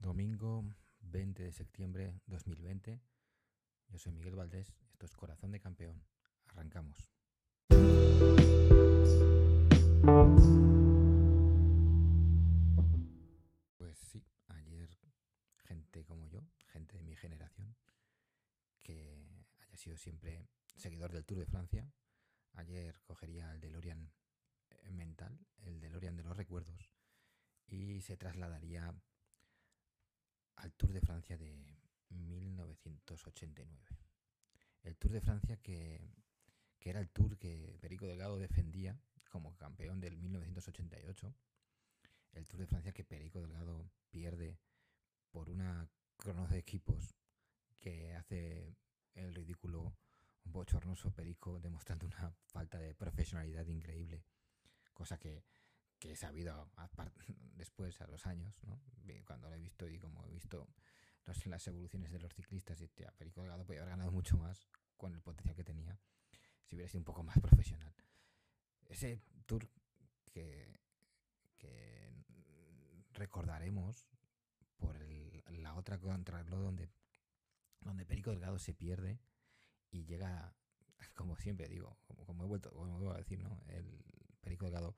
Domingo 20 de septiembre 2020. Yo soy Miguel Valdés. Esto es Corazón de Campeón. Arrancamos. Pues sí, ayer gente como yo, gente de mi generación, que haya sido siempre seguidor del Tour de Francia, ayer cogería el DeLorean eh, mental, el DeLorean de los recuerdos, y se trasladaría al Tour de Francia de 1989. El Tour de Francia que, que era el Tour que Perico Delgado defendía como campeón del 1988. El Tour de Francia que Perico Delgado pierde por una crono de equipos que hace el ridículo bochornoso Perico demostrando una falta de profesionalidad increíble. Cosa que, que he sabido después, a los años, ¿no? cuando lo he visto y como he visto las evoluciones de los ciclistas, y tía, Perico Delgado podía haber ganado mucho más con el potencial que tenía si hubiera sido un poco más profesional. Ese tour que, que recordaremos por el, la otra contrarreloj donde, donde Perico Delgado se pierde y llega, como siempre digo, como, he vuelto como vuelvo a decir, ¿no? el Perico Delgado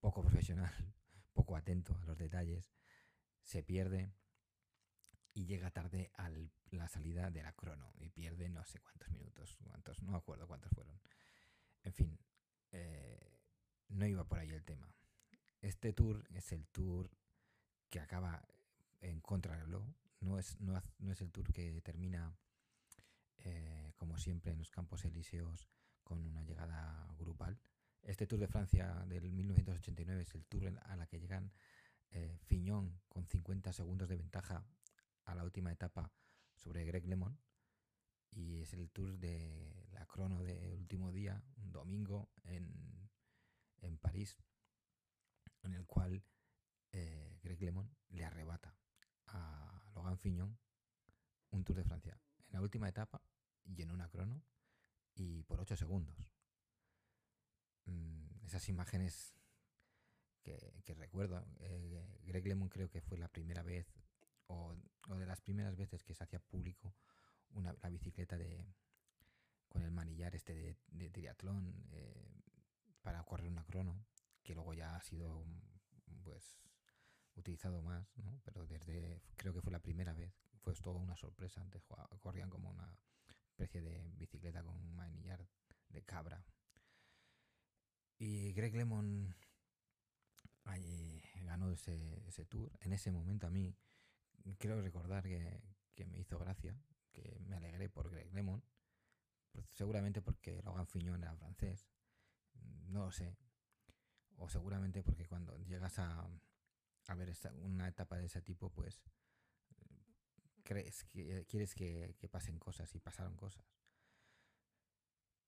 poco profesional, poco atento a los detalles, se pierde y llega tarde a la salida de la crono y pierde no sé cuántos minutos, cuántos, no acuerdo cuántos fueron. En fin, eh, no iba por ahí el tema. Este tour es el tour que acaba en contrarreloj, no es, no, no es el tour que termina eh, como siempre en los campos elíseos con una llegada grupal. Este Tour de Francia del 1989 es el tour a la que llegan eh, con 50 segundos de ventaja a la última etapa sobre Greg LeMond y es el tour de la crono del último día, un domingo en, en París, en el cual eh, Greg LeMond le arrebata a Logan Fiñón un Tour de Francia en la última etapa y en una crono y por 8 segundos. Mm, esas imágenes que, recuerdo, eh, Greg LeMond creo que fue la primera vez o, de las primeras veces que se hacía público una, la bicicleta de con el manillar este de, triatlón eh, para correr una crono que luego ya ha sido pues utilizado más pero desde creo que fue la primera vez fue todo una sorpresa. Antes corrían como una especie de bicicleta con un manillar de cabra. Y Greg LeMond eh, ganó ese, ese tour. En ese momento a mí quiero recordar que, que me hizo gracia que me alegré por Greg LeMond, pues seguramente porque Logan Fiñón era francés, no lo sé, o seguramente porque cuando llegas a, a ver una etapa de ese tipo, pues crees que quieres que, pasen cosas y pasaron cosas.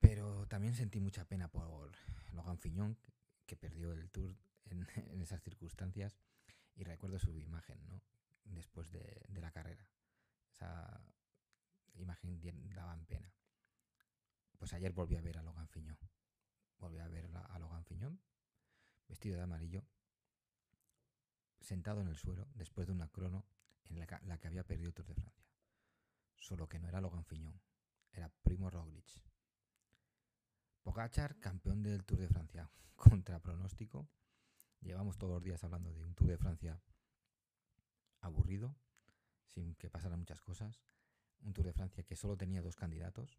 Pero también sentí mucha pena por Logan Fiñón, que perdió el tour en, esas circunstancias, y recuerdo su imagen, ¿no? Después de, de la carrera. Esa, imagen daban pena. Pues ayer volví a ver a Logan Fiñón. Volví a ver a Logan Fiñón, vestido de amarillo, sentado en el suelo después de una crono en la, que había perdido el Tour de Francia. Solo que no era Logan Fiñón, era Primo Roglic. Pogachar, campeón del Tour de Francia, contra pronóstico. Llevamos todos los días hablando de un Tour de Francia aburrido, sin que pasaran muchas cosas un Tour de Francia que solo tenía dos candidatos,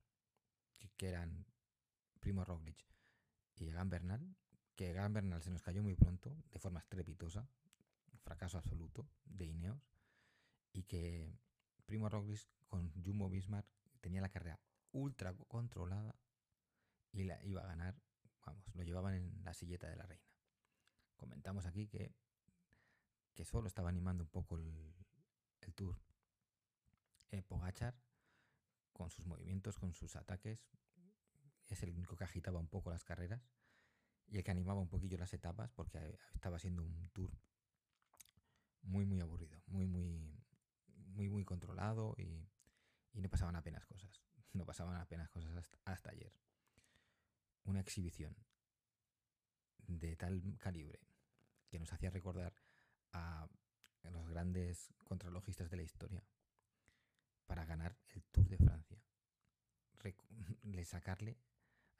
que, que eran Primo Roglic y Egan Bernal, que Egan Bernal se nos cayó muy pronto, de forma estrepitosa, fracaso absoluto de Ineos, y que Primo Roglic con Jumbo Bismarck tenía la carrera ultra controlada y la iba a ganar, vamos, lo llevaban en la silleta de la reina. Comentamos aquí que, que solo estaba animando un poco el, el tour eh, Pogachar, con sus movimientos, con sus ataques, es el único que agitaba un poco las carreras y el que animaba un poquillo las etapas porque estaba siendo un tour muy muy aburrido, muy muy muy muy controlado y, y no pasaban apenas cosas, no pasaban apenas cosas hasta, ayer. una exhibición de tal calibre que nos hacía recordar a los grandes contralogistas de la historia para ganar el Tour de Francia. Le sacarle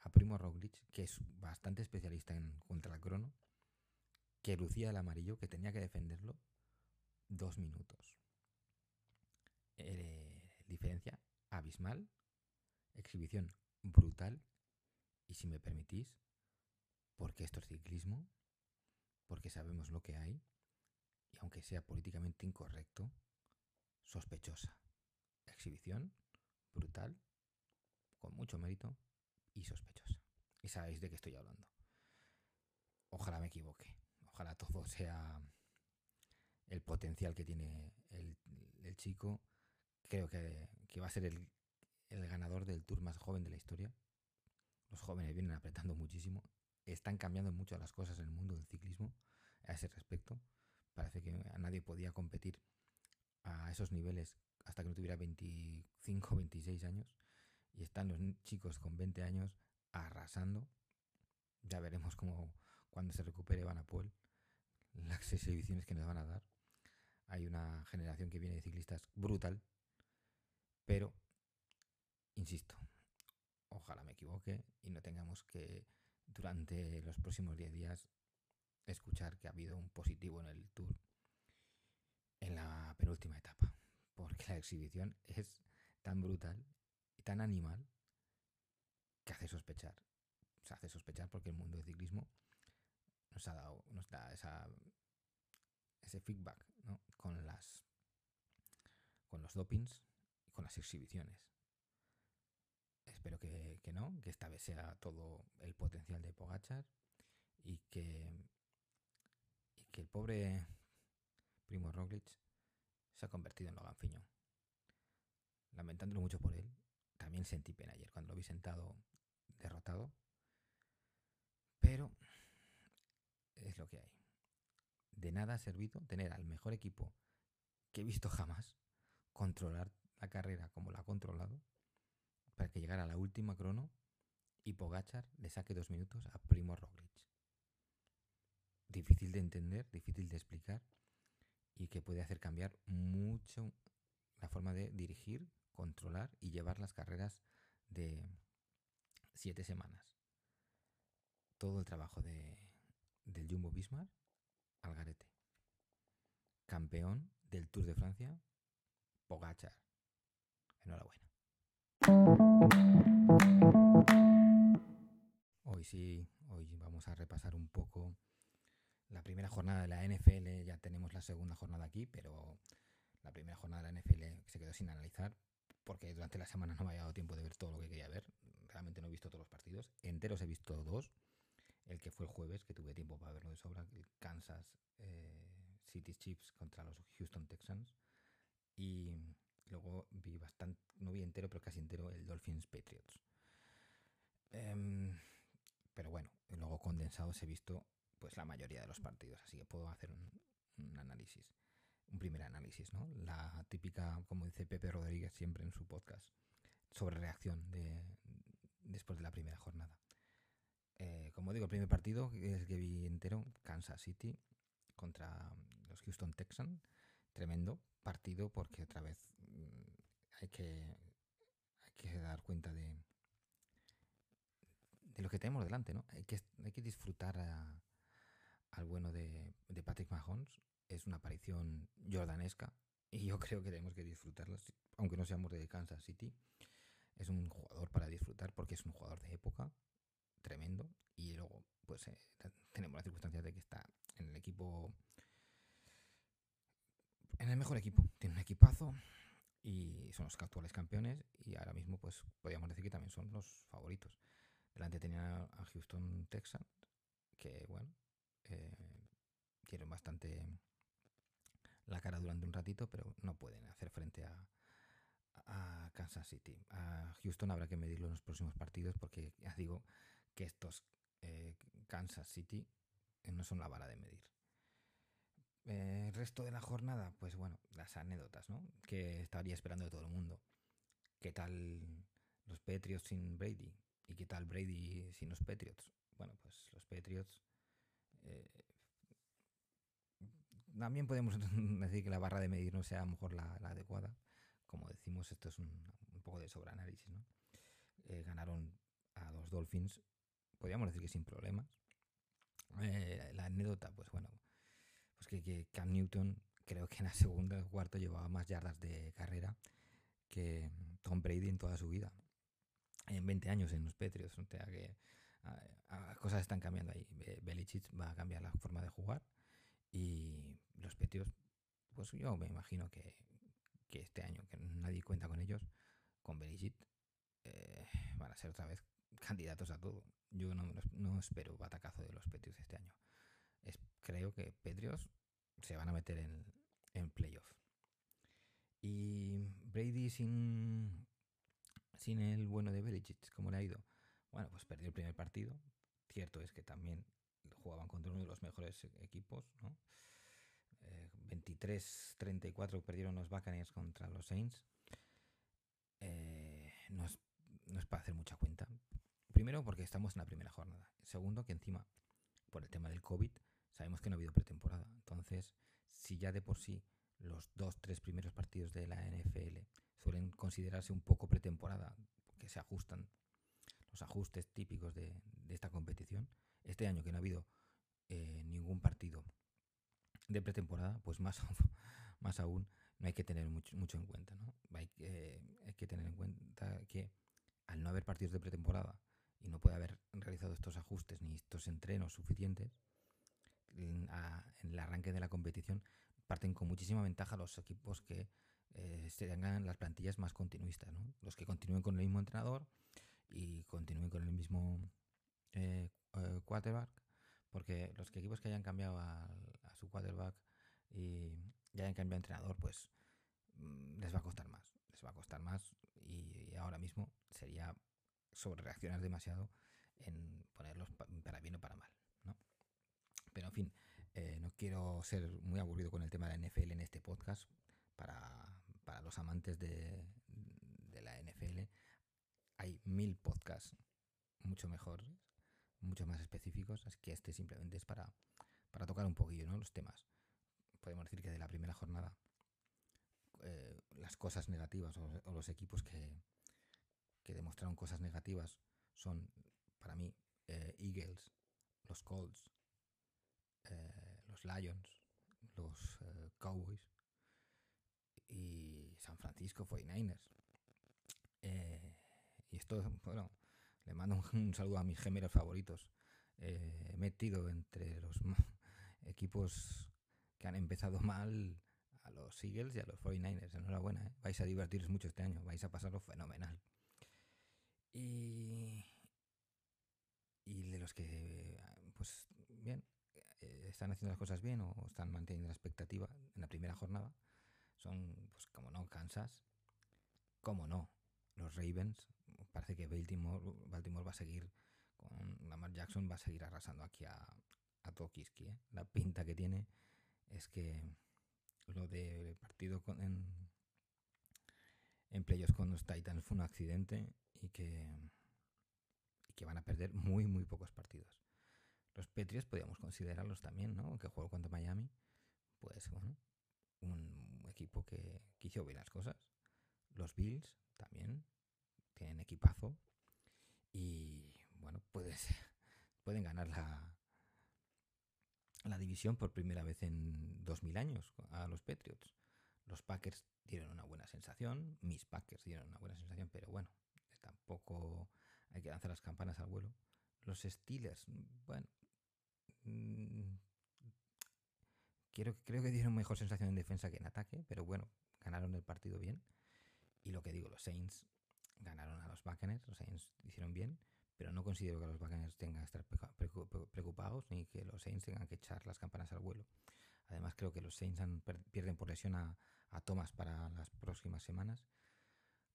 a Primo Roglic, que es bastante especialista en contra el crono, que lucía el amarillo, que tenía que defenderlo dos minutos. Eh, diferencia abismal, exhibición brutal y si me permitís, porque esto es ciclismo, porque sabemos lo que hay y aunque sea políticamente incorrecto, sospechosa. Exhibición brutal, con mucho mérito y sospechosa. Y sabéis de qué estoy hablando. Ojalá me equivoque. Ojalá todo sea el potencial que tiene el, chico. Creo que, va a ser el, el ganador del tour más joven de la historia. Los jóvenes vienen apretando muchísimo. Están cambiando mucho las cosas en el mundo del ciclismo a ese respecto. Parece que a nadie podía competir a esos niveles hasta que no tuviera 25 o 26 años. Y están los chicos con 20 años arrasando. Ya veremos cómo cuando se recupere Van Poel las exhibiciones que nos van a dar. Hay una generación que viene de ciclistas brutal, pero, insisto, ojalá me equivoque y no tengamos que durante los próximos 10 días escuchar que ha habido un positivo en el tour en la penúltima etapa, porque la exhibición es tan brutal y tan animal que hace sospechar. Se hace sospechar porque el mundo del ciclismo nos ha dado, nos da ese feedback con las con los dopings con las exhibiciones. Espero que, que no, que esta vez sea todo el potencial de Pogachar y que que el pobre Primo Roglic se ha convertido en Logan Fiño. Lamentándolo mucho por él, también sentí pena ayer cuando lo vi sentado derrotado. Pero es lo que hay. De nada ha servido tener al mejor equipo que he visto jamás controlar la carrera como la ha controlado para que llegara a la última crono y Pogachar le saque dos minutos a Primo Roglic difícil de entender, difícil de explicar y que puede hacer cambiar mucho la forma de dirigir, controlar y llevar las carreras de siete semanas. Todo el trabajo de, del Jumbo Bismarck al garete. Campeón del Tour de Francia, Pogachar. Enhorabuena. Hoy sí, hoy vamos a repasar un poco la primera jornada de la NFL, ya tenemos la segunda jornada aquí, pero la primera jornada de la NFL se quedó sin analizar porque durante la semana no me ha dado tiempo de ver todo lo que quería ver. Realmente no he visto todos los partidos. Enteros he visto dos. El que fue el jueves, que tuve tiempo para verlo de sobra, el Kansas eh, City Chiefs contra los Houston Texans. Y luego vi bastante, no vi entero, pero casi entero, el Dolphins Patriots. Em, pero bueno, luego condensados he visto pues la mayoría de los partidos, así que puedo hacer un, análisis, un primer análisis, ¿no? La típica, como dice Pepe Rodríguez siempre en su podcast, sobre reacción de, después de la primera jornada. Eh, como digo, el primer partido es que vi entero, Kansas City contra los Houston Texans, tremendo partido porque otra vez hay que, hay que dar cuenta de, de lo que tenemos delante, ¿no? Hay que, hay que disfrutar a, al bueno de, Patrick Mahomes. Es una aparición jordanesca y yo creo que tenemos que disfrutarla, aunque no seamos de Kansas City. Es un jugador para disfrutar porque es un jugador de época tremendo y luego pues eh, tenemos la circunstancia de que está en el equipo en el mejor equipo, tiene un equipazo y son los actuales campeones y ahora mismo pues podríamos decir que también son los favoritos. Delante tenía a Houston Texans que bueno, eh, bastante la cara durante un ratito, pero no pueden hacer frente a, a Kansas City. A Houston habrá que medirlo en los próximos partidos porque ya digo que estos eh, Kansas City eh, no son la vara de medir. Eh, el resto de la jornada, pues bueno, las anécdotas, ¿no? Que estaría esperando de todo el mundo. ¿Qué tal los Patriots sin Brady? ¿Y qué tal Brady sin los Patriots? Bueno, pues los Patriots... Eh, también podemos decir que la barra de medir no sea a lo mejor la, adecuada. Como decimos, esto es un, poco de sobreanálisis, ¿no? Eh, ganaron a los Dolphins, podríamos decir que sin problemas. Eh, la anécdota, pues bueno, pues que, Cam Newton creo que en la segunda o cuarto llevaba más yardas de carrera que Tom Brady en toda su vida. En 20 años en los Patriots. O sea que cosas están cambiando ahí. Belichick va a cambiar la forma de jugar. Y los Patriots, pues yo me imagino que, este año, que nadie cuenta con ellos, con Belichick, eh, van a ser otra vez candidatos a todo. Yo no, no espero batacazo de los Patriots este año. Creo que Patriots se van a meter en, en playoff. Y Brady sin, sin el bueno de Belichick, ¿cómo le ha ido? Bueno, pues perdió el primer partido. Cierto es que también jugaban contra uno de los mejores equipos, ¿no? 23-34 eh, perdieron los Buccaneers contra los Saints. Eh, no, es, no es para hacer mucha cuenta. Primero porque estamos en la primera jornada. Segundo que encima, por el tema del COVID, sabemos que no ha habido pretemporada. Entonces, si ya de por sí los dos, tres primeros partidos de la NFL suelen considerarse un poco pretemporada, que se ajustan los ajustes típicos de, esta competición, este año que no ha habido eh, ningún partido de pretemporada, pues más, más aún no hay que tener mucho, mucho en cuenta. ¿no? Hay, hay que tener en cuenta que al no haber partidos de pretemporada y no puede haber realizado estos ajustes ni estos entrenos suficientes, en, el arranque de la competición parten con muchísima ventaja los equipos que eh, tengan las plantillas más continuistas, ¿no? los que continúen con el mismo entrenador y continúen con el mismo eh, eh, quarterback, porque los equipos que hayan cambiado a, su quarterback y ya hayan cambiado de entrenador, pues mm, les va a costar más, les va a costar más y ahora mismo sería sobre reaccionar demasiado en ponerlos para bien o para mal. Pero en fin, eh, no quiero ser muy aburrido con el tema de la NFL en este podcast. Para, para los amantes de, de la NFL hay mil podcasts mucho mejores, mucho más específicos, así que este simplemente es para, para tocar un poquillo ¿no? los temas. Podemos decir que de la primera jornada eh, las cosas negativas o los equipos que, que demostraron cosas negativas son, para mí, eh, Eagles, los Colts, eh, los Lions, los eh, Cowboys y San Francisco 49ers. y esto, bueno, le mando un, saludo a mis gemelos favoritos. he metido entre los equipos que han empezado mal a los Eagles y a los 49ers. Enhorabuena, vais a divertiros mucho este año, vais a pasarlo fenomenal. Y, y de los que, pues bien, eh, están haciendo las cosas bien o están manteniendo la expectativa en la primera jornada, son, pues como no, Kansas, como no, los Ravens. Parece que Baltimore, Baltimore va a seguir con Lamar Jackson, va a seguir arrasando aquí a, a Tokiski. ¿eh? La pinta que tiene es que lo del partido con, en, en playoffs con los Titans fue un accidente y que, y que van a perder muy, muy pocos partidos. Los Patriots podríamos considerarlos también, ¿no? Aunque juego contra Miami, pues bueno, un equipo que, quiso ver las cosas. Los Bills también tienen equipazo y bueno, puedes, pueden ganar la, la división por primera vez en 2000 años a los Patriots. Los Packers dieron una buena sensación, mis Packers dieron una buena sensación, pero bueno, tampoco hay que lanzar las campanas al vuelo. Los Steelers, bueno, quiero, creo que dieron mejor sensación en defensa que en ataque, pero bueno, ganaron el partido bien. Y lo que digo, los Saints ganaron a los Buccaneers, los Saints hicieron bien, pero no considero que los Buccaneers tengan que estar preocupados ni que los Saints tengan que echar las campanas al vuelo. Además, creo que los Saints pierden por lesión a, a Thomas para las próximas semanas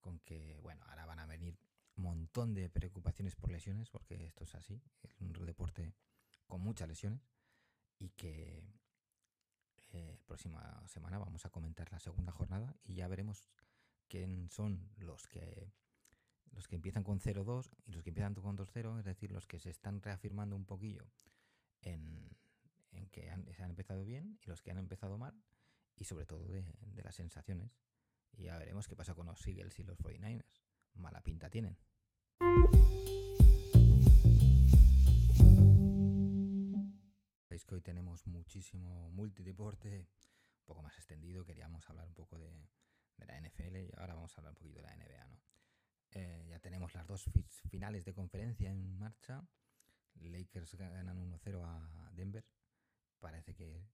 con que, bueno, ahora van a venir un montón de preocupaciones por lesiones, porque esto es así, es un deporte con muchas lesiones, y que eh, próxima semana vamos a comentar la segunda jornada y ya veremos quién son los que los que empiezan con 0-2 y los que empiezan con 2-0, es decir, los que se están reafirmando un poquillo en, que se han empezado bien y los que han empezado mal y sobre todo de, las sensaciones. Y ya veremos qué pasa con los Eagles y los 49ers. Mala pinta tienen. Que hoy tenemos muchísimo multideporte, un poco más extendido. Queríamos hablar un poco de, la NFL y ahora vamos a hablar un poquito de la NBA. ¿no? Eh, ya tenemos las dos finales de conferencia en marcha. Lakers ganan 1-0 a Denver. Parece que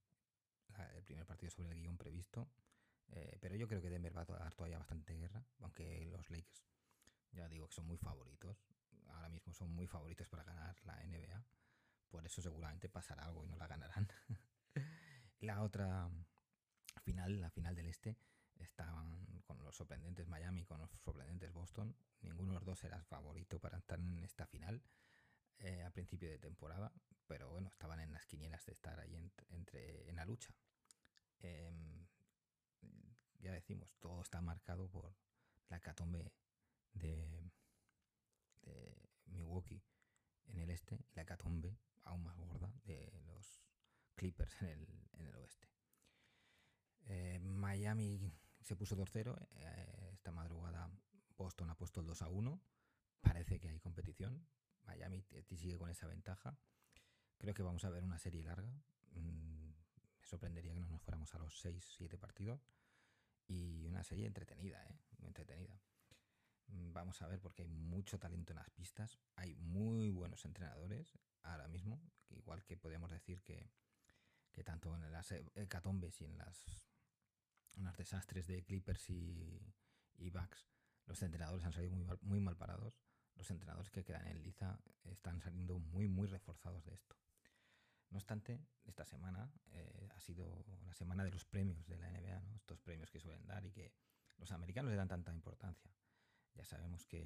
el primer partido sobre el guion previsto. Eh, pero yo creo que Denver va a dar todavía bastante guerra, aunque los Lakers, ya digo que son muy favoritos. Ahora mismo son muy favoritos para ganar la NBA. Por eso seguramente pasará algo y no la ganarán. la otra final, la final del este, estaban con los sorprendentes Miami, con los sorprendentes Boston. Ninguno de los dos era favorito para estar en esta final eh, a principio de temporada, pero bueno, estaban en las quinielas de estar ahí entre, en la lucha. Em, ya decimos, todo está marcado por la catombe de, Milwaukee en el este y la catombe aún más gorda de los Clippers en el, en el oeste. Eh, Miami se puso 2-0. Eh, esta madrugada Boston ha puesto el 2-1. Parece que hay competición. Miami sigue con esa ventaja. Creo que vamos a ver una serie larga. Mm, me sorprendería que no nos fuéramos a los 6-7 partidos. Y una serie entretenida, ¿eh? Muy entretenida. Mm, vamos a ver porque hay mucho talento en las pistas. Hay muy buenos entrenadores ahora mismo. Igual que podemos decir que, que tanto en las hecatombes y en las los desastres de Clippers y, y Bucks, los entrenadores han salido muy, muy mal parados. Los entrenadores que quedan en liza están saliendo muy, muy reforzados de esto. No obstante, esta semana eh, ha sido la semana de los premios de la NBA, estos premios que suelen dar y que los americanos le dan tanta importancia. Ya sabemos que,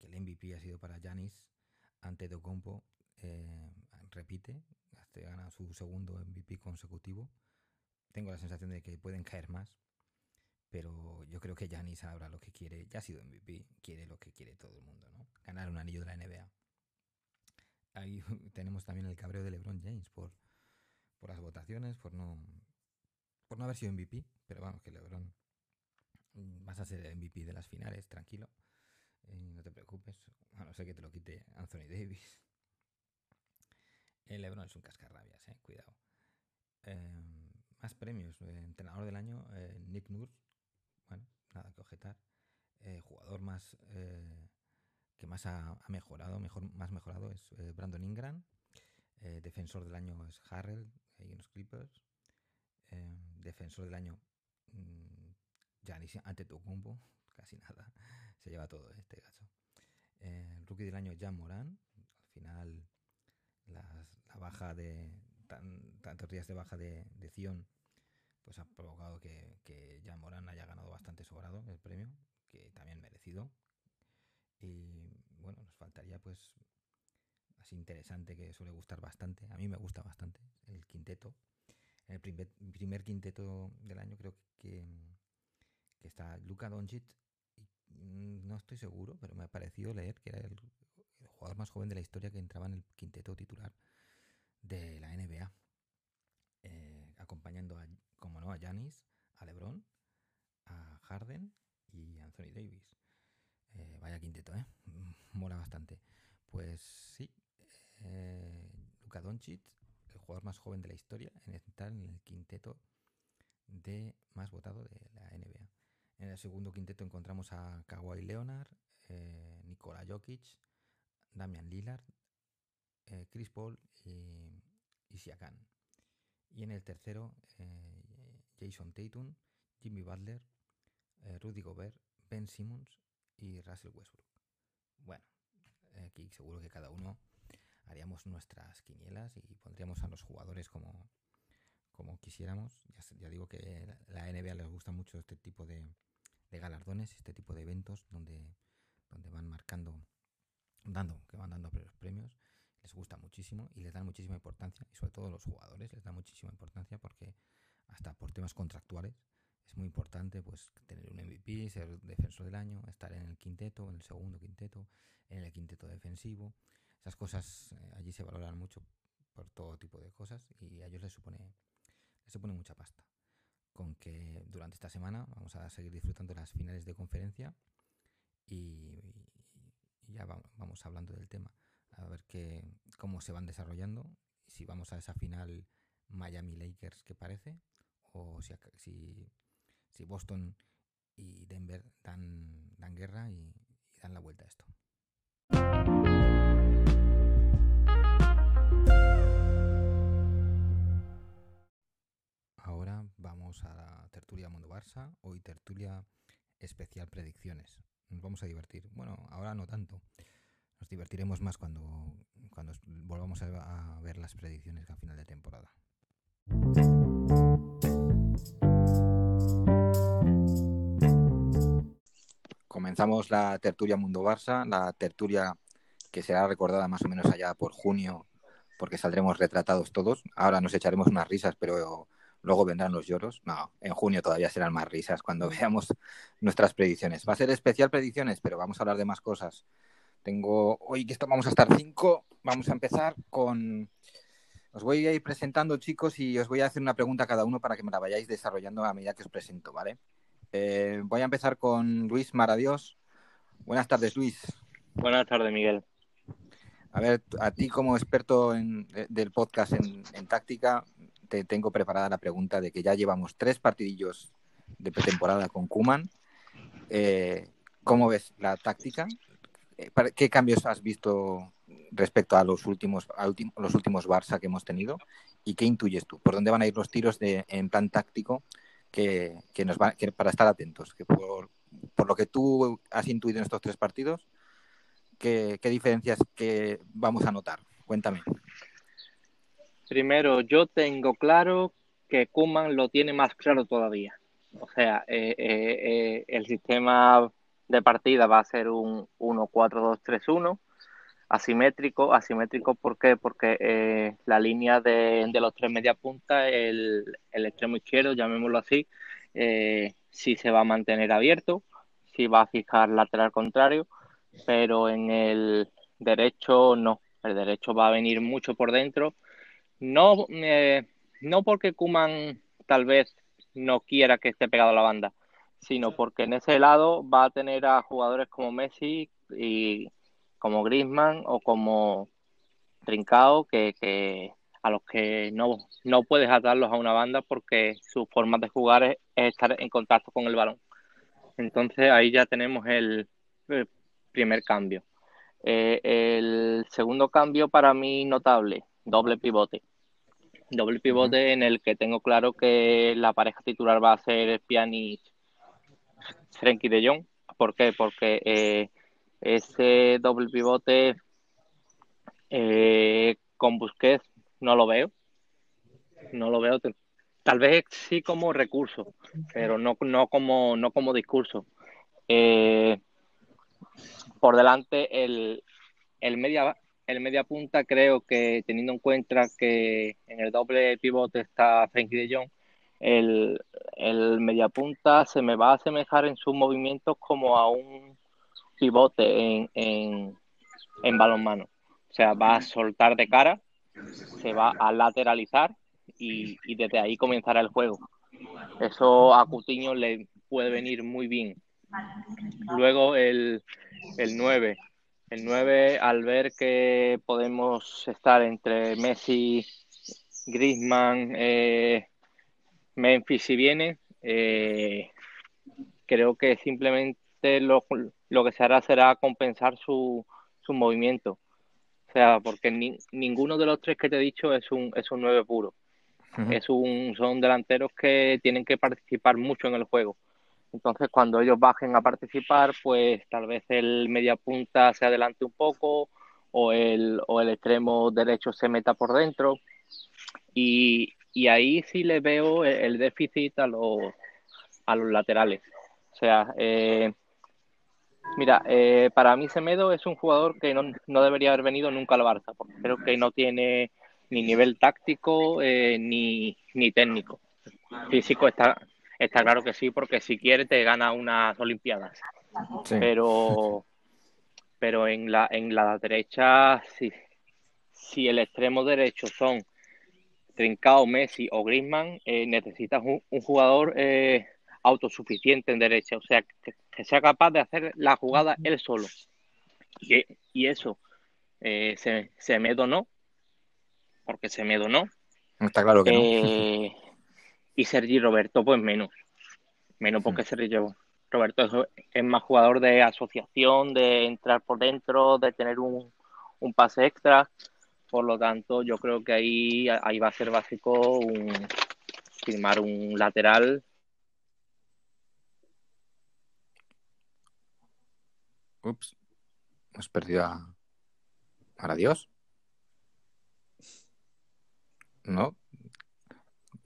el MVP ha sido para Giannis ante Docompo. Eh, repite, gana su segundo MVP consecutivo. Tengo la sensación de que pueden caer más, pero yo creo que Giannis ahora lo que quiere, ya ha sido MVP, quiere lo que quiere todo el mundo, ¿no? Ganar un anillo de la NBA ahí tenemos también el cabreo de LeBron James por, por las votaciones, por no, por no haber sido MVP, pero vamos, que LeBron vas a ser el MVP de las finales, tranquilo, no te preocupes, a no ser que te lo quite Anthony Davis. El LeBron es un cascarrabias, eh, cuidado. Em, más premios, eh, entrenador del año, eh, Nick Nurse, bueno, nada que objetar. jugador más que más ha, mejorado, mejor, más mejorado es eh, Brandon Ingram. Eh, defensor del año es Harrell, ahí en los Clippers. Eh, defensor del año, mmm, ante tu combo, casi nada. Se lleva todo este gacho. rookie del año, Jan Moran. Al final, la baja de. tantos días de baja de, de pues ha provocado que, que Jan Moran haya ganado bastante sobrado el premio, que también merecido. Y bueno, nos faltaría pues así interesante que suele gustar bastante. A mí me gusta bastante el quinteto. El primer, quinteto del año creo que está Luka Doncic. Y no estoy seguro, pero me ha parecido leer que era el, jugador más joven de la historia que entraba en el quinteto titular de la NBA. Eh, acompañando a, como no, a Giannis, a LeBron, a Harden y Anthony Davis. Eh, vaya quinteto, ¿eh? Mola bastante. Pues sí, eh, Luka Doncic, el jugador más joven de la historia, en estar en el quinteto de más votado de la NBA. En el segundo quinteto encontramos a Kawhi Leonard, eh, Nikola Jokic, Damian Lillard, eh, Chris Paul y, y Siakam. Y en el tercero, Jason Tatum, Jimmy Butler, Rudy Gobert, Ben Simmons y Russell Westbrook. Bueno, aquí seguro que cada uno haríamos nuestras quinielas y pondríamos a los jugadores como, como quisiéramos. Ya, digo que la NBA les gusta mucho este tipo de, galardones, este tipo de eventos donde, donde van marcando, dando, que van dando premios. Les gusta muchísimo y les dan muchísima importancia y sobre todo los jugadores les dan muchísima importancia porque hasta por temas contractuales es muy importante pues tener un MVP, ser defensor del año, estar en el quinteto, en el segundo quinteto, en el quinteto defensivo. Esas cosas eh, allí se valoran mucho por todo tipo de cosas y a ellos les supone, les supone mucha pasta. Con que durante esta semana vamos a seguir disfrutando las finales de conferencia y, ya vamos hablando del tema. A ver qué, cómo se van desarrollando, si vamos a esa final Miami Lakers que parece, o si, si, si Boston y Denver dan, dan guerra y, y dan la vuelta a esto. A la tertulia Mundo Barça, hoy tertulia especial predicciones. Nos vamos a divertir. Bueno, ahora no tanto. Nos divertiremos más cuando, cuando volvamos a, ver las predicciones a final de temporada. Comenzamos la tertulia Mundo Barça, la tertulia que será recordada más o menos allá por junio, porque saldremos retratados todos. Ahora nos echaremos unas risas, pero luego vendrán los lloros. No, en junio todavía serán más risas cuando veamos nuestras predicciones. Va a ser especial predicciones, pero vamos a hablar de más cosas. Tengo hoy que vamos a estar cinco. Vamos a empezar con. Os voy a ir presentando, chicos, y os voy a hacer una pregunta a cada uno para que me la vayáis desarrollando a medida que os presento, ¿vale? Eh, voy a empezar con Luis Maradios. Buenas tardes, Luis. Buenas tardes, Miguel. A ver, a ti como experto del podcast en, táctica, te tengo preparada la pregunta de que ya llevamos tres partidillos de pretemporada con Kuman. Eh, ¿Cómo ves la táctica? Eh, ¿Qué cambios has visto respecto a los últimos, a los últimos Barça que hemos tenido? ¿Y qué intuyes tú? ¿Por dónde van a ir los tiros de, en plan táctico que, nos va, para estar atentos? Que por, lo que tú has intuido en estos tres partidos, ¿qué, diferencias que vamos a notar? Cuéntame. Primero, yo tengo claro que Kuman lo tiene más claro todavía. O sea, eh, eh, el sistema de partida va a ser un 1-4-2-3-1, asimétrico. Asimétrico, ¿por qué? Porque eh, la línea de, los tres media punta, el, el extremo izquierdo, llamémoslo así, eh, sí se va a mantener abierto, sí va a fijar lateral contrario, pero en el derecho no. El derecho va a venir mucho por dentro. No, eh, no porque Kuman tal vez no quiera que esté pegado a la banda, sino porque en ese lado va a tener a jugadores como Messi y como Griezmann o como Trincao que, a los que no, no puedes atarlos a una banda porque su forma de jugar es, estar en contacto con el balón. Entonces ahí ya tenemos el, primer cambio. Eh, el segundo cambio para mí notable, doble pivote. Doble pivote en el que tengo claro que la pareja titular va a ser Pjanic Frenkie de Jong. ¿Por qué? Porque eh, ese doble pivote eh, con Busquets no lo veo. No lo veo. Tal vez sí como recurso, pero no, no, como, no como discurso. Eh, por delante, el, el, media, el media punta creo que teniendo en cuenta que en el doble pivote está Frenkie de Jong, el, el mediapunta se me va a asemejar en sus movimientos como a un pivote en, en, en balonmano. O sea, va a soltar de cara, se va a lateralizar y, y desde ahí comenzará el juego. Eso a Cutiño le puede venir muy bien. Luego el, el 9. El 9, al ver que podemos estar entre Messi, Griezmann, eh, Memphis si viene, eh, creo que simplemente lo, que se hará será compensar su, su movimiento. O sea, porque ninguno de los tres que te he dicho es un, es un 9 puro. es un, son delanteros que tienen que participar mucho en el juego. Entonces, cuando ellos bajen a participar, pues tal vez el media punta se adelante un poco o el, o el extremo derecho se meta por dentro. Y, y ahí sí le veo el, déficit a los, a los laterales. O sea, eh, mira, eh, para mí Semedo es un jugador que no, no, debería haber venido nunca al Barça, porque creo que no tiene ni nivel táctico eh, ni, ni técnico. Físico está, está claro que sí, porque si quiere te gana unas Olimpiadas. Pero, pero en la, en la derecha, si, si el extremo derecho son Trincao, Messi o Griezmann, eh, necesitas un, jugador eh, autosuficiente en derecha, o sea, que, sea capaz de hacer la jugada él solo. Y, y eso eh, se, se, me donó, porque se me donó. Está claro que no. Y Sergi Roberto, pues menos. Menos porque Sergi Roberto es, más jugador de asociación, de entrar por dentro, de tener un, un pase extra. Por lo tanto, yo creo que ahí, ahí va a ser básico un, firmar un lateral. Ups, hemos perdido a, ¿Para Dios? No.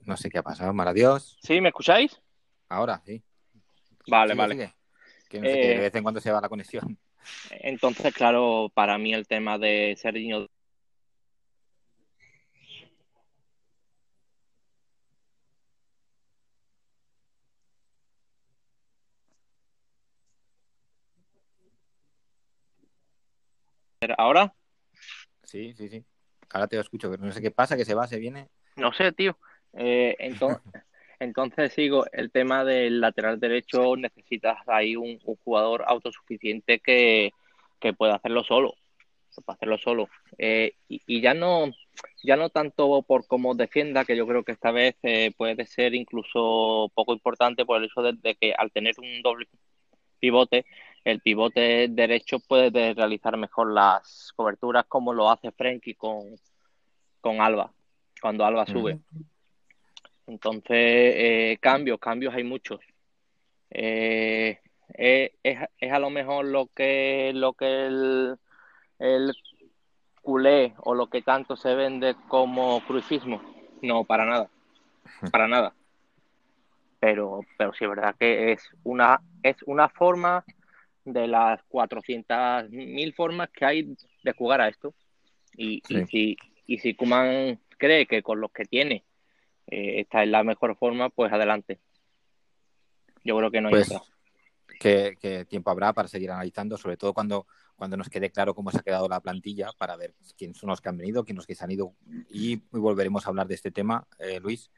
No sé qué ha pasado. Para Dios. ¿Sí? ¿Me escucháis? Ahora, sí. Vale, vale. Que no sé de eh, vez en cuando se va la conexión. Entonces, claro, para mí el tema de ser niño ¿Ahora? Sí, sí, sí. Ahora te lo escucho, pero no sé qué pasa, que se va, se viene. No sé, tío. Eh, entonces, entonces sigo, el tema del lateral derecho, necesitas ahí un, jugador autosuficiente que, pueda hacerlo solo. Para hacerlo solo. Eh, y, ya no ya no tanto por cómo defienda, que yo creo que esta vez eh, puede ser incluso poco importante por el hecho de que al tener un doble pivote, el pivote derecho puede realizar mejor las coberturas como lo hace Frenkie con, con Alba, cuando Alba sube. Entonces, eh, cambios, cambios hay muchos. Eh, es, es, a lo mejor lo que, lo que el, el culé o lo que tanto se vende como crucismo. No, para nada. Para nada. Pero, pero sí es verdad que es una, es una forma de las 400.000 formas que hay de jugar a esto. Y, si, y si Kuman cree que con los que tiene eh, esta es la mejor forma, pues adelante. Yo creo que no hay pues, otra. Que, tiempo habrá para seguir analizando, sobre todo cuando, cuando nos quede claro cómo se ha quedado la plantilla, para ver quiénes son los que han venido, quiénes los que se han ido. Y, volveremos a hablar de este tema, eh, Luis.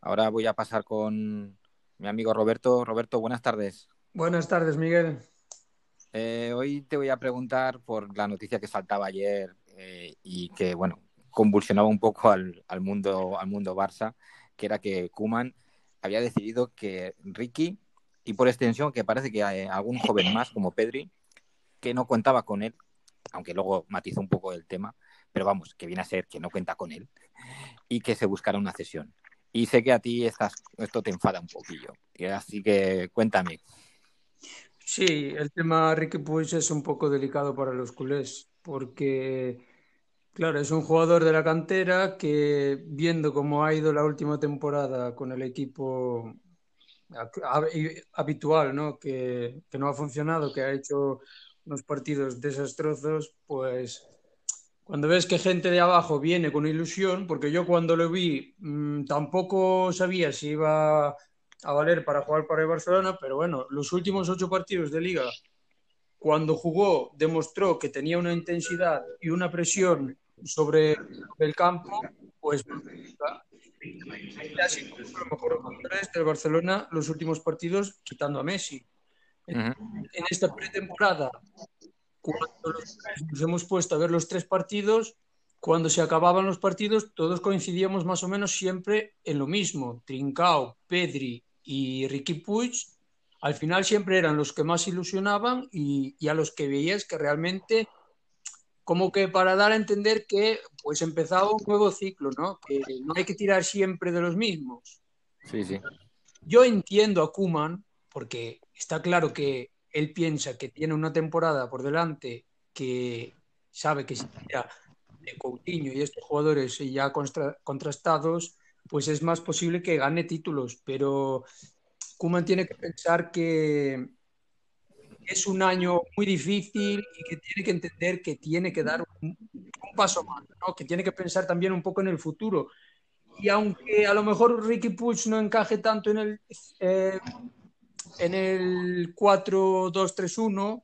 Ahora voy a pasar con mi amigo Roberto. Roberto, buenas tardes. Buenas tardes, Miguel. Eh, hoy te voy a preguntar por la noticia que saltaba ayer eh, y que, bueno, convulsionaba un poco al, mundo, al mundo Barça, que era que Kuman había decidido que Ricky, y por extensión que parece que hay algún joven más como Pedri, que no contaba con él, aunque luego matizó un poco el tema, pero vamos, que viene a ser que no cuenta con él, y que se buscara una cesión. Y sé que a ti esto te enfada un poquillo, así que cuéntame. Sí, el tema Ricky Puig es un poco delicado para los culés, porque, claro, es un jugador de la cantera que, viendo cómo ha ido la última temporada con el equipo habitual, ¿no? Que, no ha funcionado, que ha hecho unos partidos desastrosos, pues cuando ves que gente de abajo viene con ilusión, porque yo cuando lo vi mm, tampoco sabía si iba a valer para jugar para el Barcelona, pero bueno, los últimos ocho partidos de liga, cuando jugó, demostró que tenía una intensidad y una presión sobre el campo, pues ha sido los mejores jugadores del Barcelona los últimos partidos, quitando a Messi. En esta pretemporada, cuando nos hemos puesto a ver los tres partidos, cuando se acababan los partidos, todos coincidíamos más o menos siempre en lo mismo. Trincao, Pedri y Ricky Puig al final siempre eran los que más ilusionaban y, a los que veías que realmente como que para dar a entender que pues empezaba un nuevo ciclo, ¿no? Que no hay que tirar siempre de los mismos. Sí, sí. Yo entiendo a Kuman porque está claro que él piensa que tiene una temporada por delante que sabe que si tira de Coutinho y estos jugadores ya contrastados, pues es más posible que gane títulos, pero Kuman tiene que pensar que es un año muy difícil y que tiene que entender que tiene que dar un, paso más, que tiene que pensar también un poco en el futuro. y aunque a lo mejor Ricky Puig no encaje tanto en el, eh, en el 4-2-3-1,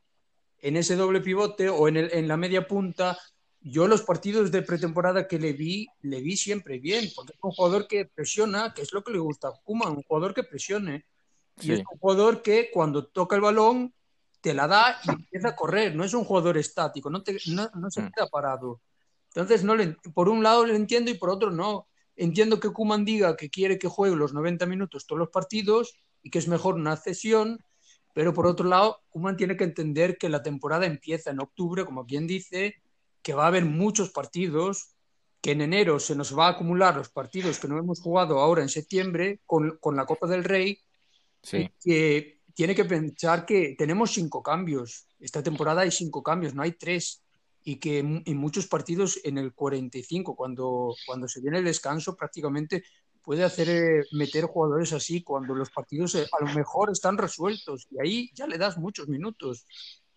en ese doble pivote o en, el, en la media punta, yo los partidos de pretemporada que le vi, le vi siempre bien, porque es un jugador que presiona, que es lo que le gusta a Kuma, un jugador que presione. Y es un jugador que cuando toca el balón te la da y empieza a correr, no es un jugador estático, no, no, se mm. queda parado. Entonces, no le, por un lado le entiendo y por otro no. Entiendo que Kuman diga que quiere que juegue los 90 minutos todos los partidos y que es mejor una cesión, pero por otro lado, Kuman tiene que entender que la temporada empieza en octubre, como quien dice, que va a haber muchos partidos, que en enero se nos va a acumular los partidos que no hemos jugado ahora en septiembre con, con la Copa del Rey, sí. que tiene que pensar que tenemos cinco cambios. Esta temporada hay cinco cambios, no hay tres y que en, muchos partidos en el 45, cuando, cuando se viene el descanso, prácticamente puede hacer eh, meter jugadores así cuando los partidos eh, a lo mejor están resueltos y ahí ya le das muchos minutos.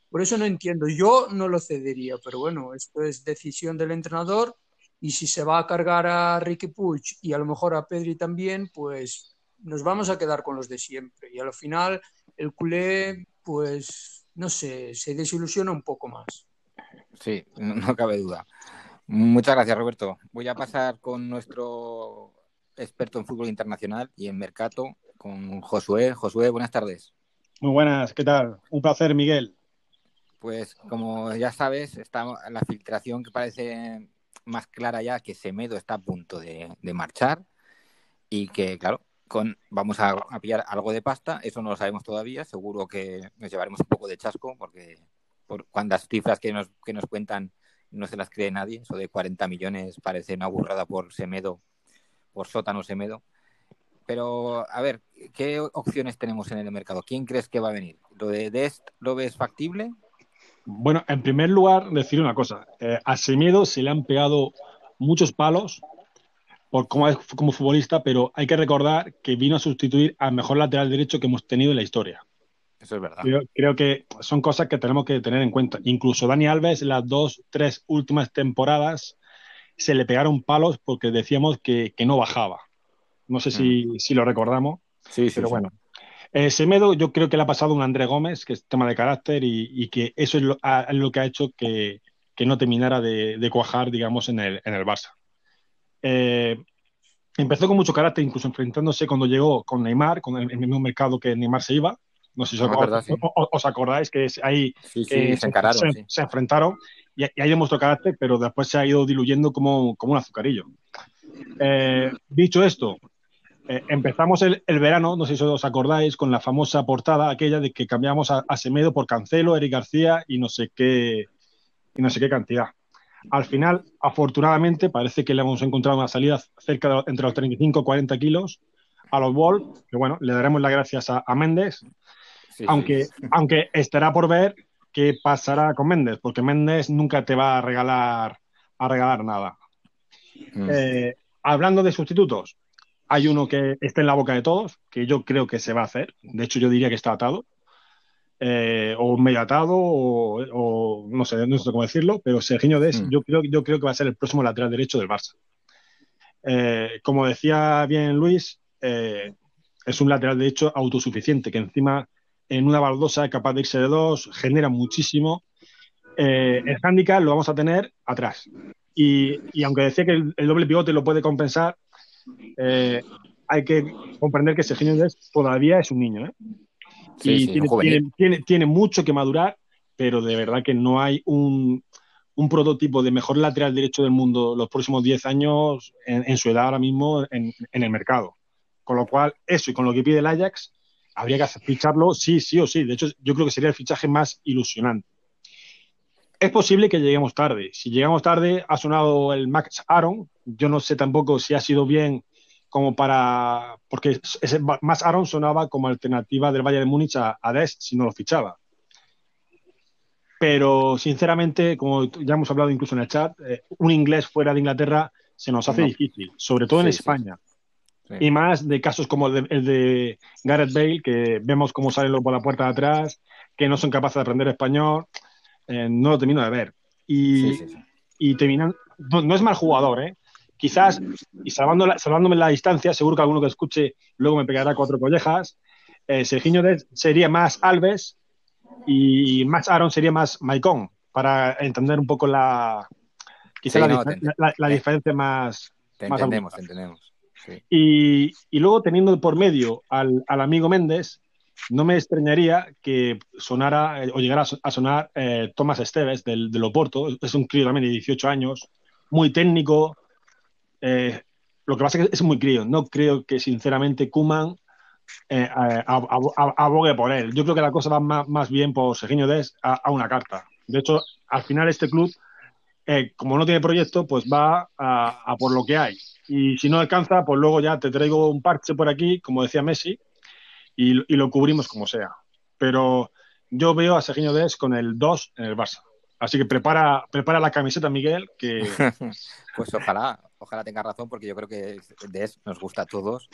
Por eso no entiendo. Yo no lo cedería, pero bueno, esto es decisión del entrenador y si se va a cargar a Ricky Puig y a lo mejor a Pedri también, pues nos vamos a quedar con los de siempre. Y al final el culé, pues no sé, se desilusiona un poco más. Sí, no, cabe duda. Muchas gracias, Roberto. Voy a pasar con nuestro experto en fútbol internacional y en mercado, con Josué. Josué, buenas tardes. Muy buenas, ¿qué tal? Un placer, Miguel. Pues como ya sabes, está la filtración que parece más clara ya que Semedo está a punto de, marchar y que, claro, con, vamos a, pillar algo de pasta, eso no lo sabemos todavía, seguro que nos llevaremos un poco de chasco porque por cuántas cifras que nos, que nos cuentan no se las cree nadie. Eso de 40 millones parece una burrada por Semedo, por sótano Semedo. Pero, a ver, ¿qué opciones tenemos en el mercado? ¿Quién crees que va a venir? ¿Lo de Dest lo ves factible? Bueno, en primer lugar, decir una cosa. Eh, a Semedo se le han pegado muchos palos por cómo es como futbolista, pero hay que recordar que vino a sustituir al mejor lateral derecho que hemos tenido en la historia. Eso es verdad. Creo, que son cosas que tenemos que tener en cuenta. Incluso Dani Alves, las dos, tres últimas temporadas, se le pegaron palos porque decíamos que, no bajaba. No sé si, mm. lo recordamos. Sí, sí. Pero bueno. Eh, Semedo, yo creo que le ha pasado un André Gómez, que es tema de carácter, y, que eso es lo, que ha hecho que, no terminara de, cuajar, digamos, en el, en el Barça. Eh, empezó con mucho carácter, incluso enfrentándose cuando llegó con Neymar, con el mismo mercado que Neymar se iba, no sé si os, acordáis que ahí se, enfrentaron y, ahí demostró carácter, pero después se ha ido diluyendo como, un azucarillo. Eh, dicho esto, eh, empezamos el, verano, no sé si os acordáis, con la famosa portada aquella de que cambiamos a, Semedo por Cancelo, Eric García y no sé qué y no sé qué cantidad. Al final, afortunadamente, parece que le hemos encontrado una salida cerca de entre los 35 y 40 kilos a los Wolves, que bueno, le daremos las gracias a, a Méndez, aunque, aunque estará por ver qué pasará con Méndez, porque Méndez nunca te va a regalar, a regalar nada. Mm. Eh, hablando de sustitutos, hay uno que está en la boca de todos, que yo creo que se va a hacer. De hecho, yo diría que está atado. Eh, o medio atado, o, no sé, no sé cómo decirlo, pero Serginho Des, mm. yo, creo, yo creo que va a ser el próximo lateral derecho del Barça. Eh, como decía bien Luis, es un lateral derecho autosuficiente, que encima en una baldosa capaz de irse de dos, genera muchísimo. Eh, el handicap lo vamos a tener atrás. Y, aunque decía que el, doble pivote lo puede compensar, eh, hay que comprender que Sergio todavía es un niño. ¿eh? Y tiene, mucho que madurar, pero de verdad que no hay un, prototipo de mejor lateral derecho del mundo los próximos 10 años en, su edad ahora mismo en, en, el mercado. Con lo cual, eso y con lo que pide el Ajax, habría que ficharlo sí, sí o sí. De hecho, yo creo que sería el fichaje más ilusionante. Es posible que lleguemos tarde. Si llegamos tarde, ha sonado el Max Aaron. Yo no sé tampoco si ha sido bien como para. Porque ese Max Aaron sonaba como alternativa del Valle de Múnich a, Dest si no lo fichaba. Pero sinceramente, como ya hemos hablado incluso en el chat, eh, un inglés fuera de Inglaterra se nos hace difícil, sobre todo en España. Y más de casos como el de, Gareth Bale, que vemos cómo salen por la puerta de atrás, que no son capaces de aprender español. Eh, no lo termino de ver. Y, y terminan. No, es mal jugador, ¿eh? Quizás, y salvando salvándome la distancia, seguro que alguno que escuche luego me pegará cuatro collejas, eh, Serginho sería más Alves y Max Aaron sería más Maicon, para entender un poco la, quizá la, diferencia más. Te entendemos, entendemos. Y, luego teniendo por medio al, amigo Méndez, no me extrañaría que sonara eh, o llegara a sonar eh, Tomás Esteves del, del, Oporto. Es un crío también de 18 años, muy técnico. Eh, lo que pasa es que es muy crío. No creo que sinceramente Kuman abogue por él. Yo creo que la cosa va más, bien por Serginho Des a, una carta. De hecho, al final este club, como no tiene proyecto, pues va a por lo que hay y si no alcanza, pues luego ya te traigo un parche por aquí, como decía Messi, y, lo cubrimos como sea. Pero yo veo a Serginho Des con el 2 en el Barça. Así que prepara, prepara la camiseta, Miguel, que... pues ojalá, ojalá tenga razón, porque yo creo que Des nos gusta a todos.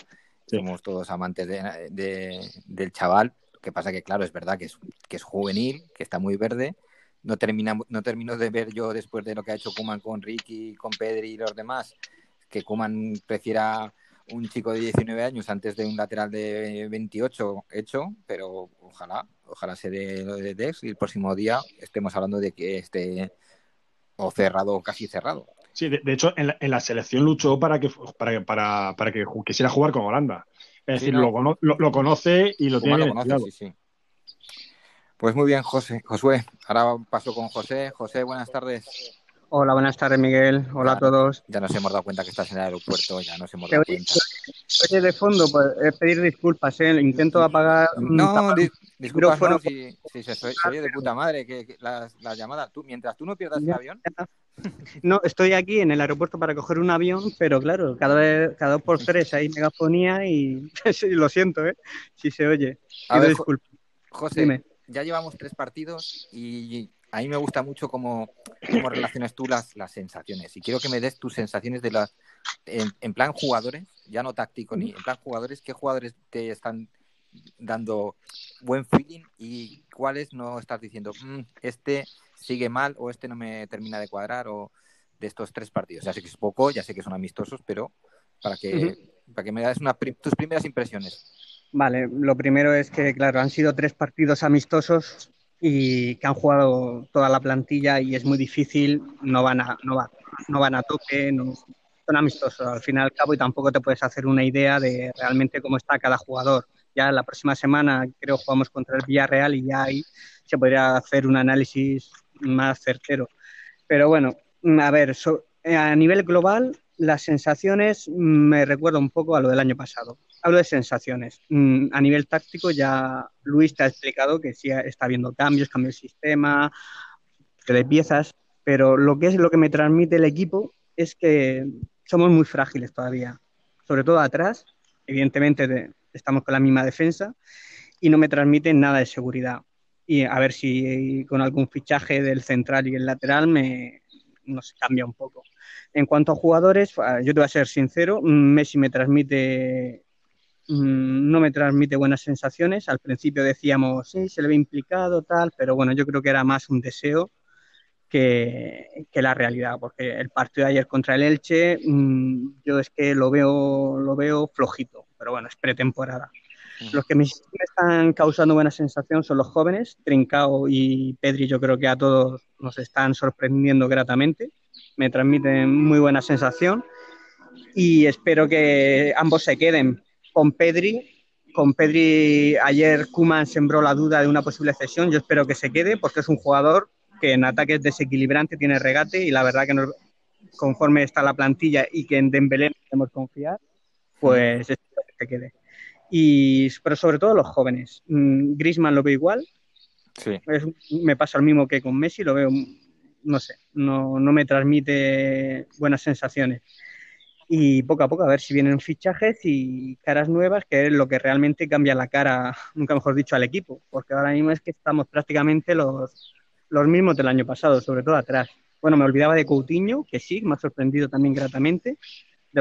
Somos todos amantes del chaval. que pasa que, claro, es verdad que es, que es juvenil, que está muy verde. No, termina, no termino de ver yo, después de lo que ha hecho Kuman con Ricky, con Pedri y los demás, que Kuman prefiera un chico de 19 años antes de un lateral de 28 hecho, pero ojalá, ojalá se dé lo de Dex y el próximo día estemos hablando de que esté o cerrado o casi cerrado. Sí, de, hecho en la, selección luchó para que para, para, para que quisiera jugar con Holanda. Es decir, lo, lo, conoce y lo tiene sí, Pues muy bien, José, Josué. Ahora paso con José. José, buenas tardes. Hola, buenas tardes, Miguel. Hola a todos. Ya nos hemos dado cuenta que estás en el aeropuerto, ya nos hemos dado cuenta. Oye, de fondo, pues, pedir disculpas, ¿eh? Intento apagar. No, disculpas, no, si, si se, oye de puta madre que, la, llamada. Tú, mientras tú no pierdas el avión. No, estoy aquí en el aeropuerto para coger un avión, pero claro, cada vez, cada dos por tres hay megafonía y lo siento, ¿eh? Si se oye. A ver, disculpas. José, ya llevamos tres partidos y a mí me gusta mucho cómo, cómo relacionas tú las, las, sensaciones. Y quiero que me des tus sensaciones de las. En, plan jugadores, ya no táctico ni en plan jugadores, ¿qué jugadores te están dando buen feeling y cuáles no estás diciendo, mm, este sigue mal o este no me termina de cuadrar o de estos tres partidos? Ya sé que es poco, ya sé que son amistosos, pero para que, para que me das una, tus primeras impresiones. Vale, lo primero es que, claro, han sido tres partidos amistosos y que han jugado toda la plantilla y es muy difícil, no van a, no no van a toque, no, son amistosos al fin y al cabo y tampoco te puedes hacer una idea de realmente cómo está cada jugador. Ya la próxima semana creo jugamos contra el Villarreal y ya ahí se podría hacer un análisis más certero. Pero bueno, a ver, a nivel global las sensaciones me recuerdan un poco a lo del año pasado hablo de sensaciones. Mm, a nivel táctico ya Luis te ha explicado que sí está habiendo cambios, cambio de sistema, de piezas, pero lo que es lo que me transmite el equipo es que somos muy frágiles todavía, sobre todo atrás, evidentemente estamos con la misma defensa y no me transmiten nada de seguridad. Y a ver si con algún fichaje del central y el lateral me nos cambia un poco. En cuanto a jugadores, yo te voy a ser sincero, Messi me transmite Mm, no me transmite buenas sensaciones. Al principio decíamos, sí, se le ve implicado, tal, pero bueno, yo creo que era más un deseo que, la realidad, porque el partido de ayer contra el Elche, mm, yo es que lo veo, lo veo flojito, pero bueno, es pretemporada. Los que me están causando buena sensación son los jóvenes, Trincao y Pedri, yo creo que a todos nos están sorprendiendo gratamente, me transmiten muy buena sensación y espero que ambos se queden con Pedri. Con Pedri ayer Kuman sembró la duda de una posible cesión. Yo espero que se quede porque es un jugador que en ataque es desequilibrante, tiene regate y la verdad que conforme está la plantilla y que en Dembélé podemos confiar, pues espero que se quede. Y, pero sobre todo los jóvenes. Mm, Grisman lo veo igual. me pasa lo mismo que con Messi, lo veo, no sé, no, no me transmite buenas sensaciones y poco a poco a ver si vienen fichajes y caras nuevas, que es lo que realmente cambia la cara, nunca mejor dicho, al equipo, porque ahora mismo es que estamos prácticamente los, los mismos del año pasado, sobre todo atrás. Bueno, me olvidaba de Coutinho, que sí, me ha sorprendido también gratamente,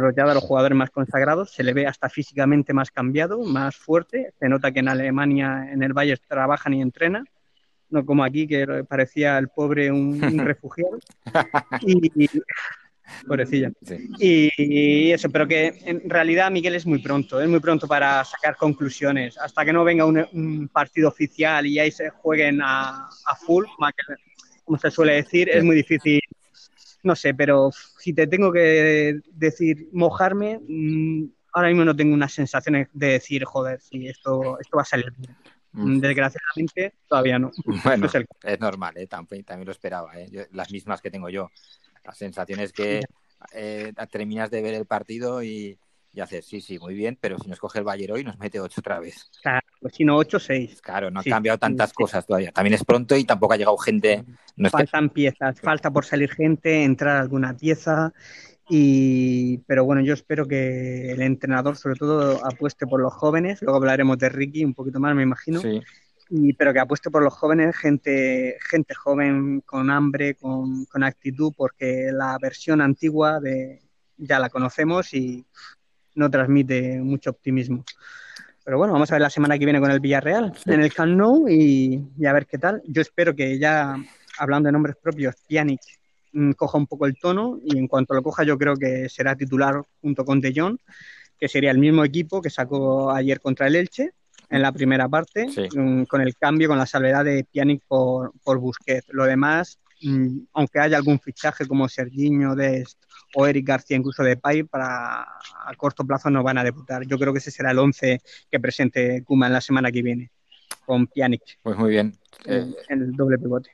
de los ya de los jugadores más consagrados, se le ve hasta físicamente más cambiado, más fuerte, se nota que en Alemania, en el Valle, trabajan y entrenan, no como aquí, que parecía el pobre un, refugiado. Y, pobrecilla. Y, eso, pero que en realidad Miguel es muy pronto, es muy pronto para sacar conclusiones. Hasta que no venga un, partido oficial y ahí se jueguen a, full, como se suele decir, es muy difícil. No sé, pero si te tengo que decir mojarme, mm, ahora mismo no tengo unas sensaciones de decir, joder, si esto, esto va a salir bien. Mm. Desgraciadamente, todavía no. Bueno, es, normal, ¿eh? también, también, lo esperaba. ¿eh? las mismas que tengo yo. Las sensaciones que eh, terminas de ver el partido y, y haces, sí, sí, muy bien, pero si nos coge el Bayern hoy nos mete 8 otra vez. Claro, pues si no 8, 6. Claro, no ha cambiado tantas cosas todavía. También es pronto y tampoco ha llegado gente. No Faltan piezas, falta por salir gente, entrar alguna pieza. Y, pero bueno, yo espero que el entrenador sobre todo apueste por los jóvenes, luego hablaremos de Ricky un poquito más, me imagino, y, pero que apueste por los jóvenes, gente, gente joven, con hambre, con, con actitud, porque la versión antigua de, ya la conocemos y no transmite mucho optimismo. Pero bueno, vamos a ver la semana que viene con el Villarreal en el Camp Nou y, y, a ver qué tal. Yo espero que ya, hablando de nombres propios, Pjanic Mm, coja un poco el tono y en cuanto lo coja yo creo que será titular junto con De Jong, que sería el mismo equipo que sacó ayer contra el Elche en la primera parte, mm, con el cambio, con la salvedad de Pjanic por, por Busquets. Lo demás, aunque haya algún fichaje como Serginho, Dest o Eric García, incluso de Pay, para a corto plazo no van a debutar. Yo creo que ese será el 11 que presente Kuma en la semana que viene, con Pjanic. Pues muy bien. en el doble pivote.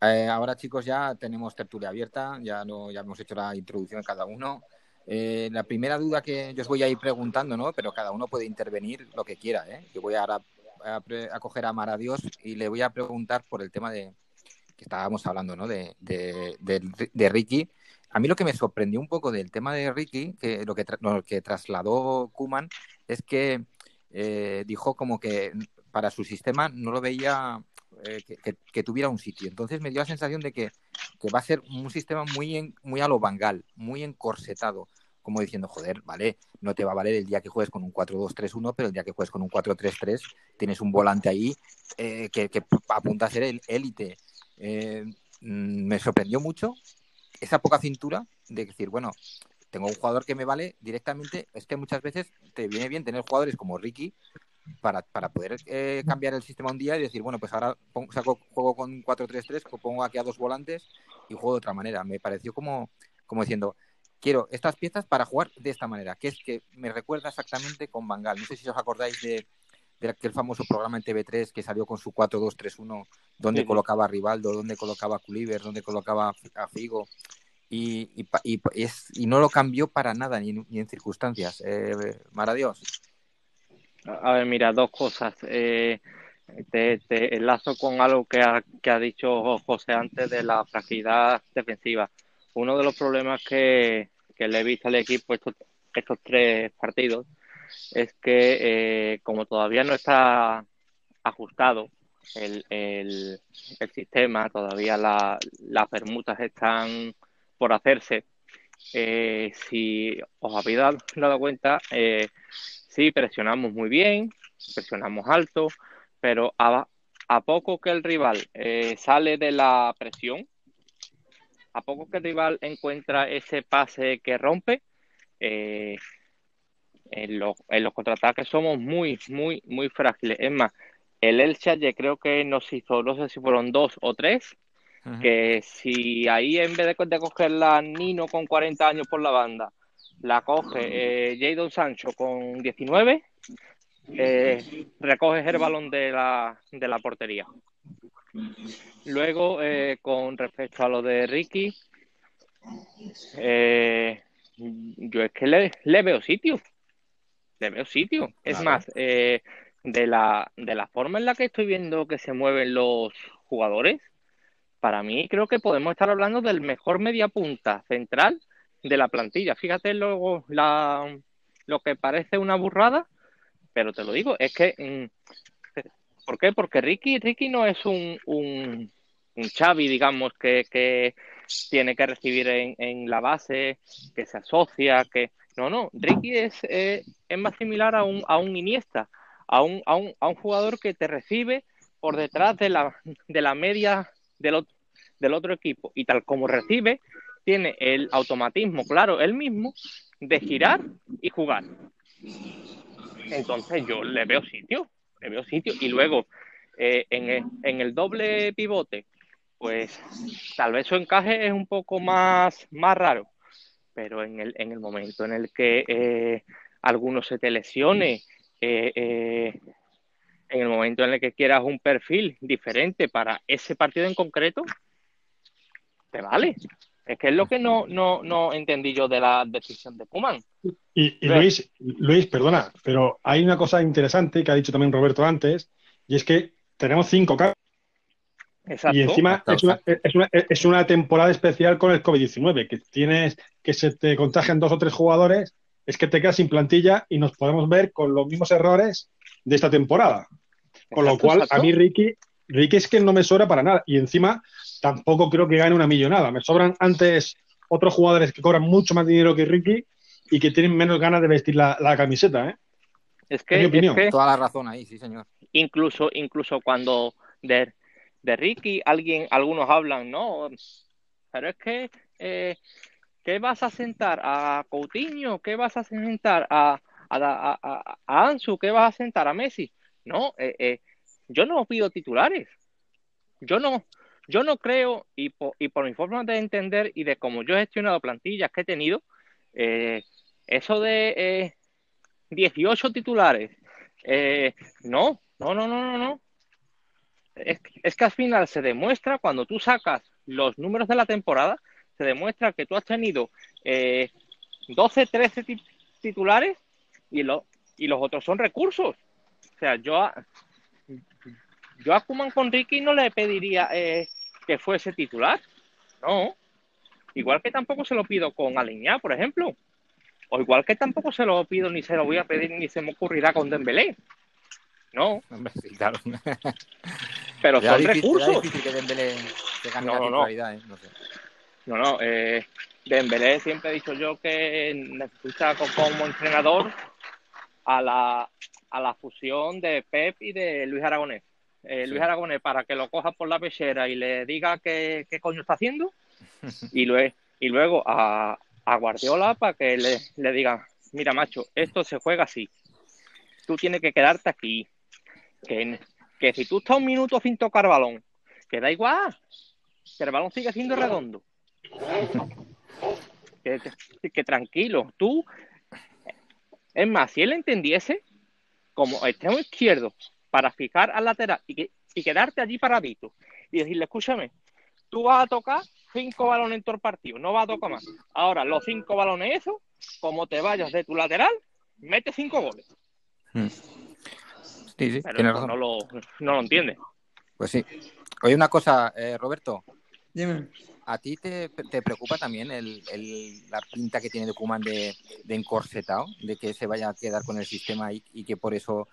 Eh, ahora, chicos, ya tenemos tertulia abierta, ya, no, ya hemos hecho la introducción de cada uno. Eh, la primera duda que yo os voy a ir preguntando, ¿no? Pero cada uno puede intervenir lo que quiera, ¿eh? Yo voy ahora a, a, coger a Mara Dios y le voy a preguntar por el tema de que estábamos hablando, ¿no? De, de, Ricky. A mí lo que me sorprendió un poco del tema de Ricky, que lo que, que trasladó Kuman, es que eh, dijo como que para su sistema no lo veía eh, que, tuviera un sitio. Entonces me dio la sensación de que, va a ser un sistema muy, muy a lo bangal, muy encorsetado, como diciendo, joder, vale, no te va a valer el día que juegues con un 4-2-3-1, pero el día que juegues con un 4-3-3 tienes un volante ahí eh, que, apunta a ser el élite. Eh, mm, me sorprendió mucho esa poca cintura de decir, bueno, tengo un jugador que me vale directamente, es que muchas veces te viene bien tener jugadores como Ricky para, para poder eh, cambiar el sistema un día y decir, bueno, pues ahora saco, juego con 4-3-3, pongo aquí a dos volantes y juego de otra manera. Me pareció como, como diciendo, quiero estas piezas para jugar de esta manera, que es que me recuerda exactamente con Bangal. No sé si os acordáis de, de aquel famoso programa en TV3 que salió con su 4-2-3-1, donde colocaba a Rivaldo, donde colocaba a Culiver, donde colocaba a Figo. Y, y, y, es, y no lo cambió para nada, ni, ni en circunstancias. Eh, Dios. A ver, mira, dos cosas. Eh, te, enlazo con algo que ha, que ha dicho José antes de la fragilidad defensiva. Uno de los problemas que, le he visto al equipo estos, estos tres partidos es que eh, como todavía no está ajustado el, el, sistema, todavía las permutas están por hacerse. Eh, si os habéis dado, cuenta, eh, Sí, presionamos muy bien, presionamos alto, pero a, poco que el rival eh, sale de la presión, a poco que el rival encuentra ese pase que rompe, eh, en, los contraataques somos muy, muy, muy frágiles. Es más, el Elche yo creo que nos hizo, no sé si fueron dos o tres, que si ahí en vez de, de coger la Nino con 40 años por la banda, la coge eh, Jadon Sancho con 19, eh, recoge el balón de la, de la portería. Luego, eh, con respecto a lo de Ricky, eh, yo es que le, veo sitio. Le veo sitio. Es más, de, la, de la forma en la que estoy viendo que se mueven los jugadores, para mí creo que podemos estar hablando del mejor media punta central de la plantilla. Fíjate luego la, lo que parece una burrada, pero te lo digo, es que mm, ¿por qué? Porque Ricky, Ricky no es un, un, un Xavi, digamos, que, que tiene que recibir en, en, la base, que se asocia, que no, no, Ricky es, eh, es más similar a un, a un Iniesta, a un, a, un, a un jugador que te recibe por detrás de la, de la media del otro, del otro equipo y tal como recibe, tiene el automatismo, claro, él mismo, de girar y jugar. Entonces yo le veo sitio, le veo sitio. Y luego eh, en, el, en, el, doble pivote, pues tal vez su encaje es un poco más, más raro, pero en el, en el momento en el que eh, alguno se te lesione, eh, eh, en el momento en el que quieras un perfil diferente para ese partido en concreto, te vale. Es que es lo que no, no, no entendí yo de la decisión de Puman. Y, y Luis, Luis, perdona, pero hay una cosa interesante que ha dicho también Roberto antes, y es que tenemos cinco cambios. Y encima es una, es, una, es una, temporada especial con el COVID-19, que tienes que se te contagian dos o tres jugadores, es que te quedas sin plantilla y nos podemos ver con los mismos errores de esta temporada. Con lo cual, exacto. a mí Ricky, Ricky es que no me sobra para nada. Y encima tampoco creo que gane una millonada. Me sobran antes otros jugadores que cobran mucho más dinero que Ricky y que tienen menos ganas de vestir la, la camiseta, ¿eh? Es que, es que, toda la razón ahí, sí, señor. Incluso, incluso cuando de, de Ricky alguien, algunos hablan, no, pero es que eh, ¿qué vas a sentar a Coutinho? ¿Qué vas a sentar a, a, a, a Ansu? ¿Qué vas a sentar a Messi? No, eh, eh, yo no pido titulares. Yo no, yo no creo, y por, y por mi forma de entender y de cómo yo he gestionado plantillas que he tenido, eh, eso de 18 titulares, no, no, no, no, no, no. Es, es, que al final se demuestra cuando tú sacas los números de la temporada, se demuestra que tú has tenido 12, 13 titulares y, lo, y los otros son recursos. O sea, yo a, yo a Kuman con Ricky no le pediría eh, que fuese titular. No. Igual que tampoco se lo pido con Aliñá, por ejemplo. O igual que tampoco se lo pido ni se lo voy a pedir ni se me ocurrirá con Dembélé. No. Pero son difícil, recursos. difícil que Dembélé gane No, la no, ¿eh? No sé. No, no. Eh, Dembélé siempre he dicho yo que necesita co- como entrenador a la, a la fusión de Pep y de Luis Aragonés. Eh, Luis Sí. Aragonés para que lo coja por la pechera y le diga qué, qué coño está haciendo y, lue- y luego a, a Guardiola para que le, le diga, mira macho, esto se juega así. Tú tienes que quedarte aquí. Que, que si tú estás un minuto sin tocar balón, que da igual, que el balón sigue siendo redondo. Que, tranquilo, tú. Es más, si él entendiese, como extremo izquierdo, para fijar al lateral y, que, y quedarte allí paradito y decirle, escúchame, tú vas a tocar cinco balones en todo el partido, no vas a tocar más. Ahora, los cinco balones, eso, como te vayas de tu lateral, mete cinco goles. Mm. Sí, sí, Pero tienes no, razón. no lo, no lo entiende. Pues sí. Oye, una cosa, eh, Roberto, Dime. ¿a ti te, te preocupa también el, el- la pinta que tiene de Koeman de, de encorsetado, de que se vaya a quedar con el sistema y, y que por eso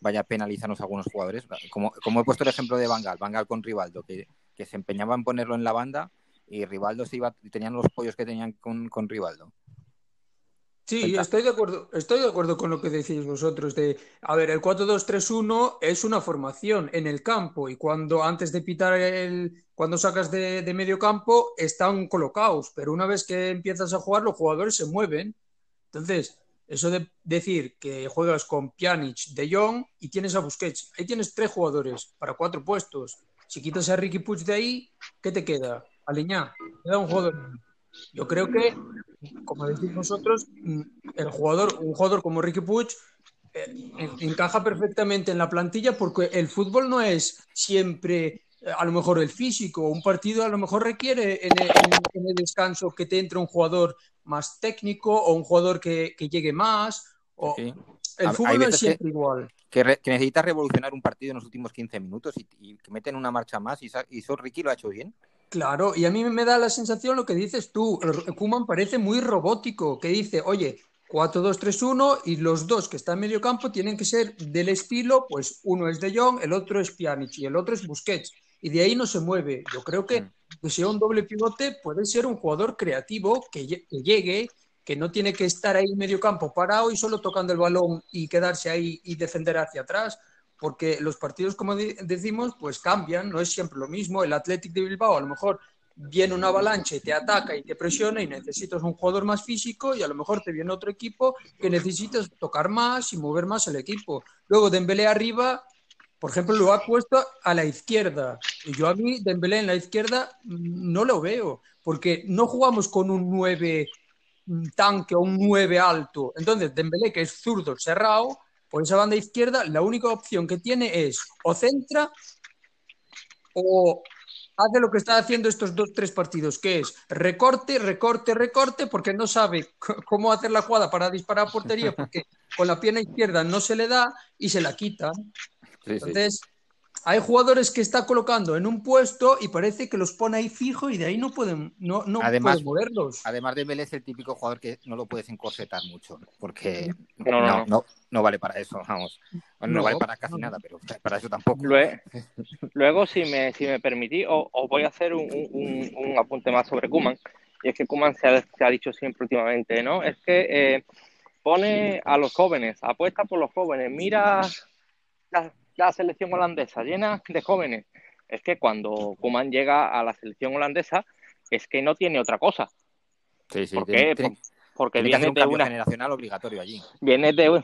vaya a penalizarnos a algunos jugadores? Como, como he puesto el ejemplo de Bangal, Bangal con Rivaldo, que, que se empeñaba en ponerlo en la banda y Rivaldo se iba, tenían los pollos que tenían con, con Rivaldo. Sí, estoy de acuerdo, estoy de acuerdo con lo que decís vosotros de, a ver, el 4-2-3-1 es una formación en el campo y cuando antes de pitar el, cuando sacas de, de medio campo están colocados, pero una vez que empiezas a jugar los jugadores se mueven. Entonces, eso de decir que juegas con Pjanic, De Jong y tienes a Busquets, ahí tienes tres jugadores para cuatro puestos. Si quitas a Ricky Puig de ahí, ¿qué te queda? Aliñá, queda un jugador. Yo creo que como decís vosotros, mm, el jugador, un jugador como Ricky Puig eh, en- encaja perfectamente en la plantilla porque el fútbol no es siempre eh, a lo mejor el físico, un partido a lo mejor requiere en el, en- el descanso que te entre un jugador más técnico o un jugador que, que llegue más. O, Sí. el Hay fútbol no es veces que- siempre igual. Que, re- que necesitas revolucionar un partido en los últimos 15 minutos y, y que meten una marcha más y, y eso Ricky lo ha hecho bien. Claro, y a mí me da la sensación lo que dices tú. Kuman parece muy robótico, que dice, oye, 4-2-3-1 y los dos que están en medio campo tienen que ser del estilo, pues uno es De Jong, el otro es Pjanic y el otro es Busquets. Y de ahí no se mueve. Yo creo que Mm. que sea un doble pivote puede ser un jugador creativo que, que llegue, que no tiene que estar ahí en medio campo parado y solo tocando el balón y quedarse ahí y defender hacia atrás. Porque los partidos, como de- decimos, pues cambian, no es siempre lo mismo. El Athletic de Bilbao a lo mejor viene una avalancha y te ataca y te presiona y necesitas un jugador más físico y a lo mejor te viene otro equipo que necesitas tocar más y mover más el equipo. Luego Dembélé arriba, por ejemplo, lo ha puesto a la izquierda y yo a mí Dembélé en la izquierda mm, no lo veo porque no jugamos con un 9 tanque o un 9 alto. Entonces Dembélé que es zurdo cerrado por esa banda izquierda, la única opción que tiene es o centra o hace lo que está haciendo estos dos, tres partidos, que es recorte, recorte, recorte, porque no sabe cómo hacer la jugada para disparar a portería, porque con la pierna izquierda no se le da y se la quita. Entonces, hay jugadores que está colocando en un puesto y parece que los pone ahí fijo y de ahí no pueden, no, no además, moverlos. Además de Vélez, el típico jugador que no lo puedes encorsetar mucho, porque no, no, no, vale para eso, vamos. No, vale para casi nada, pero para eso tampoco. Luego, si me, si me permitís, os, voy a hacer un, un, apunte más sobre Kuman. Y es que Kuman se ha, dicho siempre últimamente, ¿no? Es que eh, pone a los jóvenes, apuesta por los jóvenes, mira la selección holandesa llena de jóvenes. Es que cuando Kuman llega a la selección holandesa, es que no tiene otra cosa. Sí, sí, ¿Por qué? Porque viene de una generacional obligatorio allí. Viene de,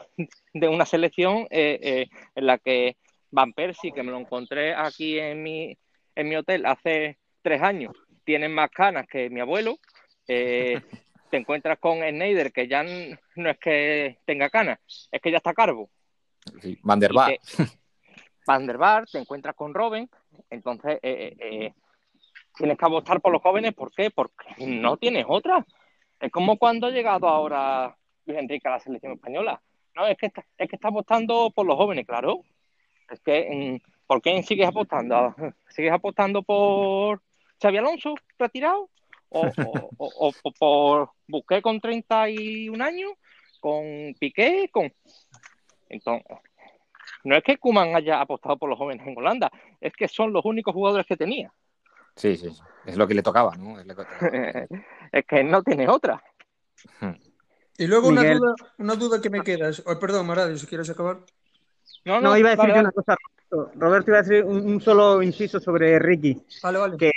de una selección eh, eh, en la que Van Persie, que me lo encontré aquí en mi, en mi hotel hace tres años, tiene más canas que mi abuelo. Eh, te encuentras con Snyder, que ya no es que tenga canas, es que ya está carbo. Sí, Van der Vaart. Van der Bar, te encuentras con Robin, entonces eh, eh, eh, tienes que apostar por los jóvenes, ¿por qué? Porque no tienes otra. Es como cuando ha llegado ahora Luis Enrique a la selección española. No, es que está, es que está apostando por los jóvenes, claro. Es que, mm, ¿por qué sigues apostando? ¿Sigues apostando por Xavi Alonso, retirado? ¿O, o, o por Busqué con 31 años? ¿Con Piqué? con Entonces, no es que Kuman haya apostado por los jóvenes en Holanda, es que son los únicos jugadores que tenía. Sí, sí, es lo que le tocaba, ¿no? Es, que no tiene otra. Hmm. Y luego una duda, una duda, que me queda. Oh, perdón, Maradio, si quieres acabar. No, no, iba a decir una cosa. Roberto iba a decir un, solo inciso sobre Ricky. Vale, vale. Que,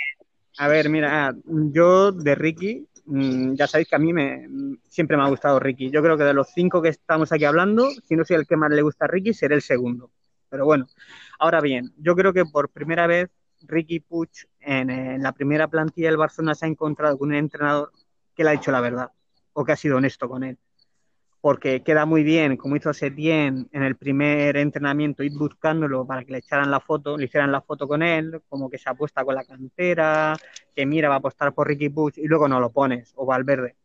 a ver, mira, yo de Ricky Mm, ya sabéis que a mí me, siempre me ha gustado Ricky. Yo creo que de los cinco que estamos aquí hablando, si no soy el que más le gusta a Ricky, seré el segundo. Pero bueno, ahora bien, yo creo que por primera vez Ricky Puch en, en la primera plantilla del Barcelona se ha encontrado con un entrenador que le ha dicho la verdad o que ha sido honesto con él porque queda muy bien, como hizo Setien en el primer entrenamiento, ir buscándolo para que le echaran la foto, le hicieran la foto con él, como que se apuesta con la cantera, que mira, va a apostar por Ricky Puig y luego no lo pones, o Valverde.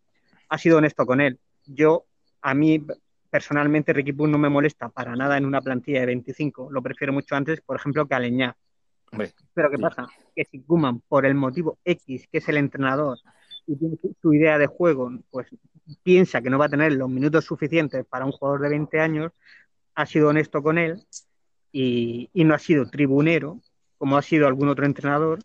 Ha sido honesto con él. Yo, a mí, personalmente, Ricky Puig no me molesta para nada en una plantilla de 25. Lo prefiero mucho antes, por ejemplo, que Aleñá. Pero ¿qué pasa? Que si Kuman, por el motivo X, que es el entrenador, y tiene su idea de juego, pues piensa que no va a tener los minutos suficientes para un jugador de 20 años, ha sido honesto con él y, no ha sido tribunero, como ha sido algún otro entrenador,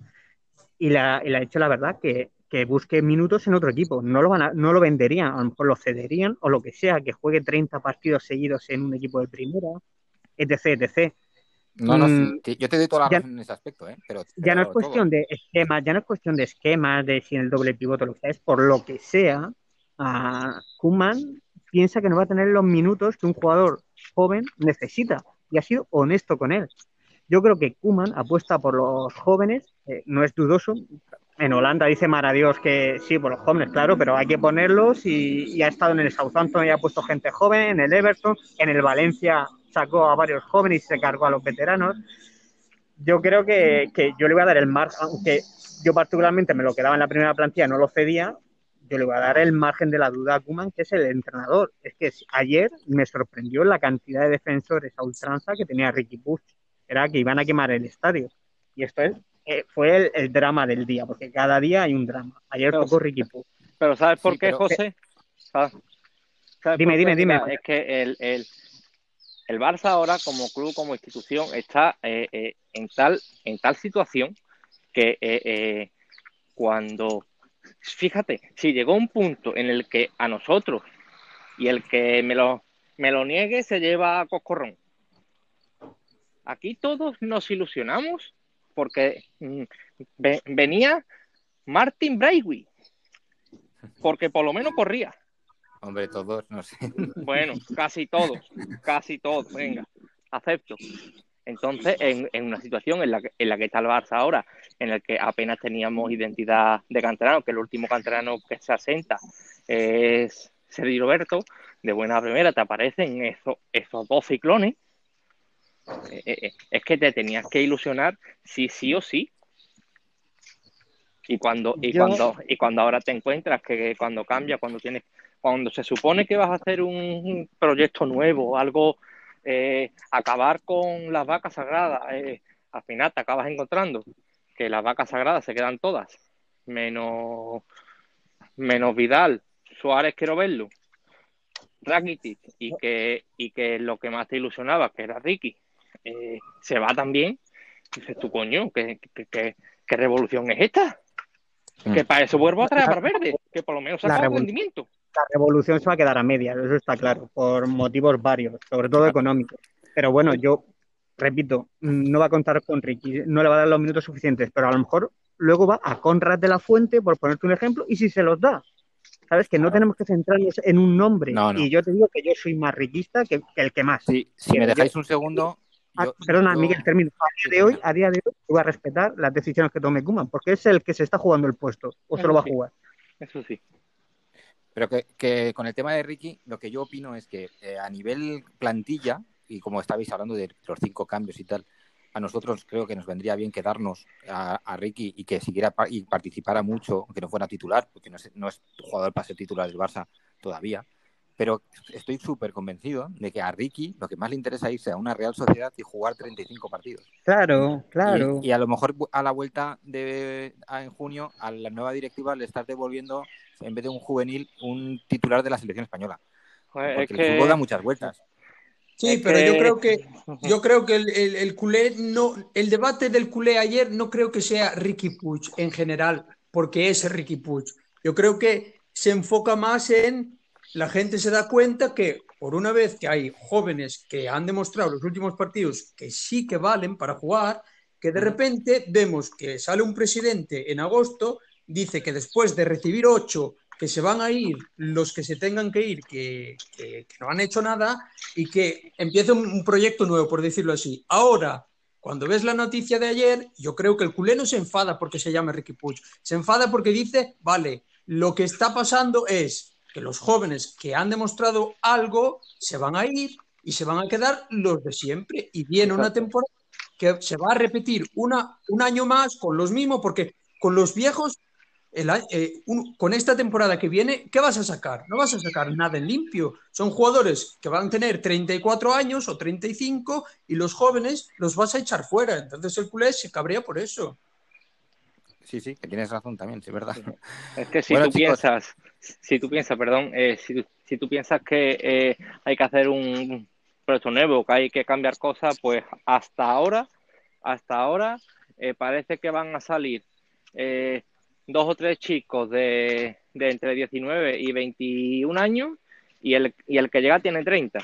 y le ha, hecho la verdad que, busque minutos en otro equipo. No lo, van no lo venderían, a lo mejor lo cederían o lo que sea, que juegue 30 partidos seguidos en un equipo de primera, etc. etc. No, no, mm, yo te doy toda la razón en ese aspecto, ¿eh? Pero, ya no es cuestión de esquemas, ya no es cuestión de esquemas, de si en el doble pivote lo que sea, es por lo que sea, a Kuman piensa que no va a tener los minutos que un jugador joven necesita y ha sido honesto con él. Yo creo que Kuman apuesta por los jóvenes, eh, no es dudoso. En Holanda dice Maradios que sí, por los jóvenes, claro, pero hay que ponerlos y, ha estado en el Southampton y ha puesto gente joven, en el Everton, en el Valencia sacó a varios jóvenes y se cargó a los veteranos. Yo creo que, que yo le voy a dar el margen, aunque yo particularmente me lo quedaba en la primera plantilla, no lo cedía, yo le voy a dar el margen de la duda a Kuman, que es el entrenador. Es que ayer me sorprendió la cantidad de defensores a ultranza que tenía Ricky Puig. Era que iban a quemar el estadio. Y esto es, eh, fue el, drama del día, porque cada día hay un drama. Ayer tocó Ricky Puig. Pero ¿sabes por qué, José? dime, dime, dime. Es que el, el, el, Barça ahora, como club, como institución, está eh, eh, en, tal, en tal situación que cuando fíjate, si llegó un punto en el que a nosotros y el que me lo, me lo niegue se lleva a coscorrón. Aquí todos nos ilusionamos porque mm, venía Martin Braithwaite, porque por lo menos corría. Hombre, todos, no sé. Bueno, casi todos, casi todos, venga, acepto. Entonces, en, en una situación en la, que, en la que está el Barça ahora, en el que apenas teníamos identidad de canterano, que el último canterano que se asenta es Sergio Roberto, de buena primera te aparecen esos, esos dos ciclones, eh, eh, es que te tenías que ilusionar sí, sí o sí. Y cuando, y Yo- cuando, y cuando ahora te encuentras que cuando cambia, cuando tienes, cuando se supone que vas a hacer un, proyecto nuevo, algo, eh, acabar con las vacas sagradas, eh, al final te acabas encontrando que las vacas sagradas se quedan todas, menos, menos Vidal, Suárez quiero verlo, Rakitic, y que, y que lo que más te ilusionaba, que era Ricky, eh, se va también, dices tú, coño, ¿qué, qué, qué- qué revolución es esta? Mm. Que para eso vuelvo a traer a Valverde, que por lo menos saca un rendimiento. La revolución se va a quedar a medias, eso está claro, por motivos varios, sobre todo económicos. Pero bueno, yo repito, no va a contar con Ricky, no le va a dar los minutos suficientes, pero a lo mejor luego va a Conrad de la Fuente, por ponerte un ejemplo, y si se los da. Sabes que no tenemos que centrarnos en un nombre. No, no. Y yo te digo que yo soy más riquista que, que el que más. Sí, si me yo- dejáis un segundo. Ah, yo- perdona, yo- Miguel, termino. A día de hoy, a día de hoy, voy a respetar las decisiones que tome Kuman, porque es el que se está jugando el puesto, o se lo va a Sí. jugar. Eso sí. Pero que, que con el tema de Ricky, lo que yo opino es que eh, a nivel plantilla, y como estabais hablando de los cinco cambios y tal, a nosotros creo que nos vendría bien quedarnos a, a Ricky y que siguiera pa- y participara mucho, aunque no fuera titular, porque no es, no es jugador para ser titular del Barça todavía. Pero estoy súper convencido de que a Ricky lo que más le interesa es irse a una Real Sociedad y jugar 35 partidos. Claro, claro. Y, y a lo mejor a la vuelta de a- en junio a la nueva directiva le estás devolviendo en vez de un juvenil un titular de la selección española. Joder, Porque es el fútbol da que, muchas vueltas. Sí, es pero yo que- creo que yo creo que el, el- el culé no, el debate del culé ayer no creo que sea Ricky Puig en general, porque es Ricky Puig. Yo creo que se enfoca más en la gente se da cuenta que por una vez que hay jóvenes que han demostrado los últimos partidos que sí que valen para jugar, que de repente vemos que sale un presidente en agosto, dice que después de recibir ocho que se van a ir los que se tengan que ir, que, que- que no han hecho nada, y que empiece un, un proyecto nuevo, por decirlo así. Ahora, cuando ves la noticia de ayer, yo creo que el culé no se enfada porque se llame Ricky Puig, se enfada porque dice, vale, lo que está pasando es que los jóvenes que han demostrado algo se van a ir y se van a quedar los de siempre, y viene una Exacto. temporada que se va a repetir una, un año más con los mismos, porque con los viejos el eh, un- con esta temporada que viene, ¿qué vas a sacar? No vas a sacar nada en limpio. Son jugadores que van a tener 34 años o 35 y los jóvenes los vas a echar fuera. Entonces el culé se cabrea por eso. Sí, sí, que tienes razón también, sí, es verdad. Es que si Bueno, tú chicos. piensas, si tú piensas, perdón, eh, si, tú- si tú piensas que eh, hay que hacer un proyecto nuevo, que hay que cambiar cosas, pues hasta ahora, hasta ahora eh, parece que van a salir eh, dos o tres chicos de, de entre 19 y 21 años y el, y el que llega tiene 30.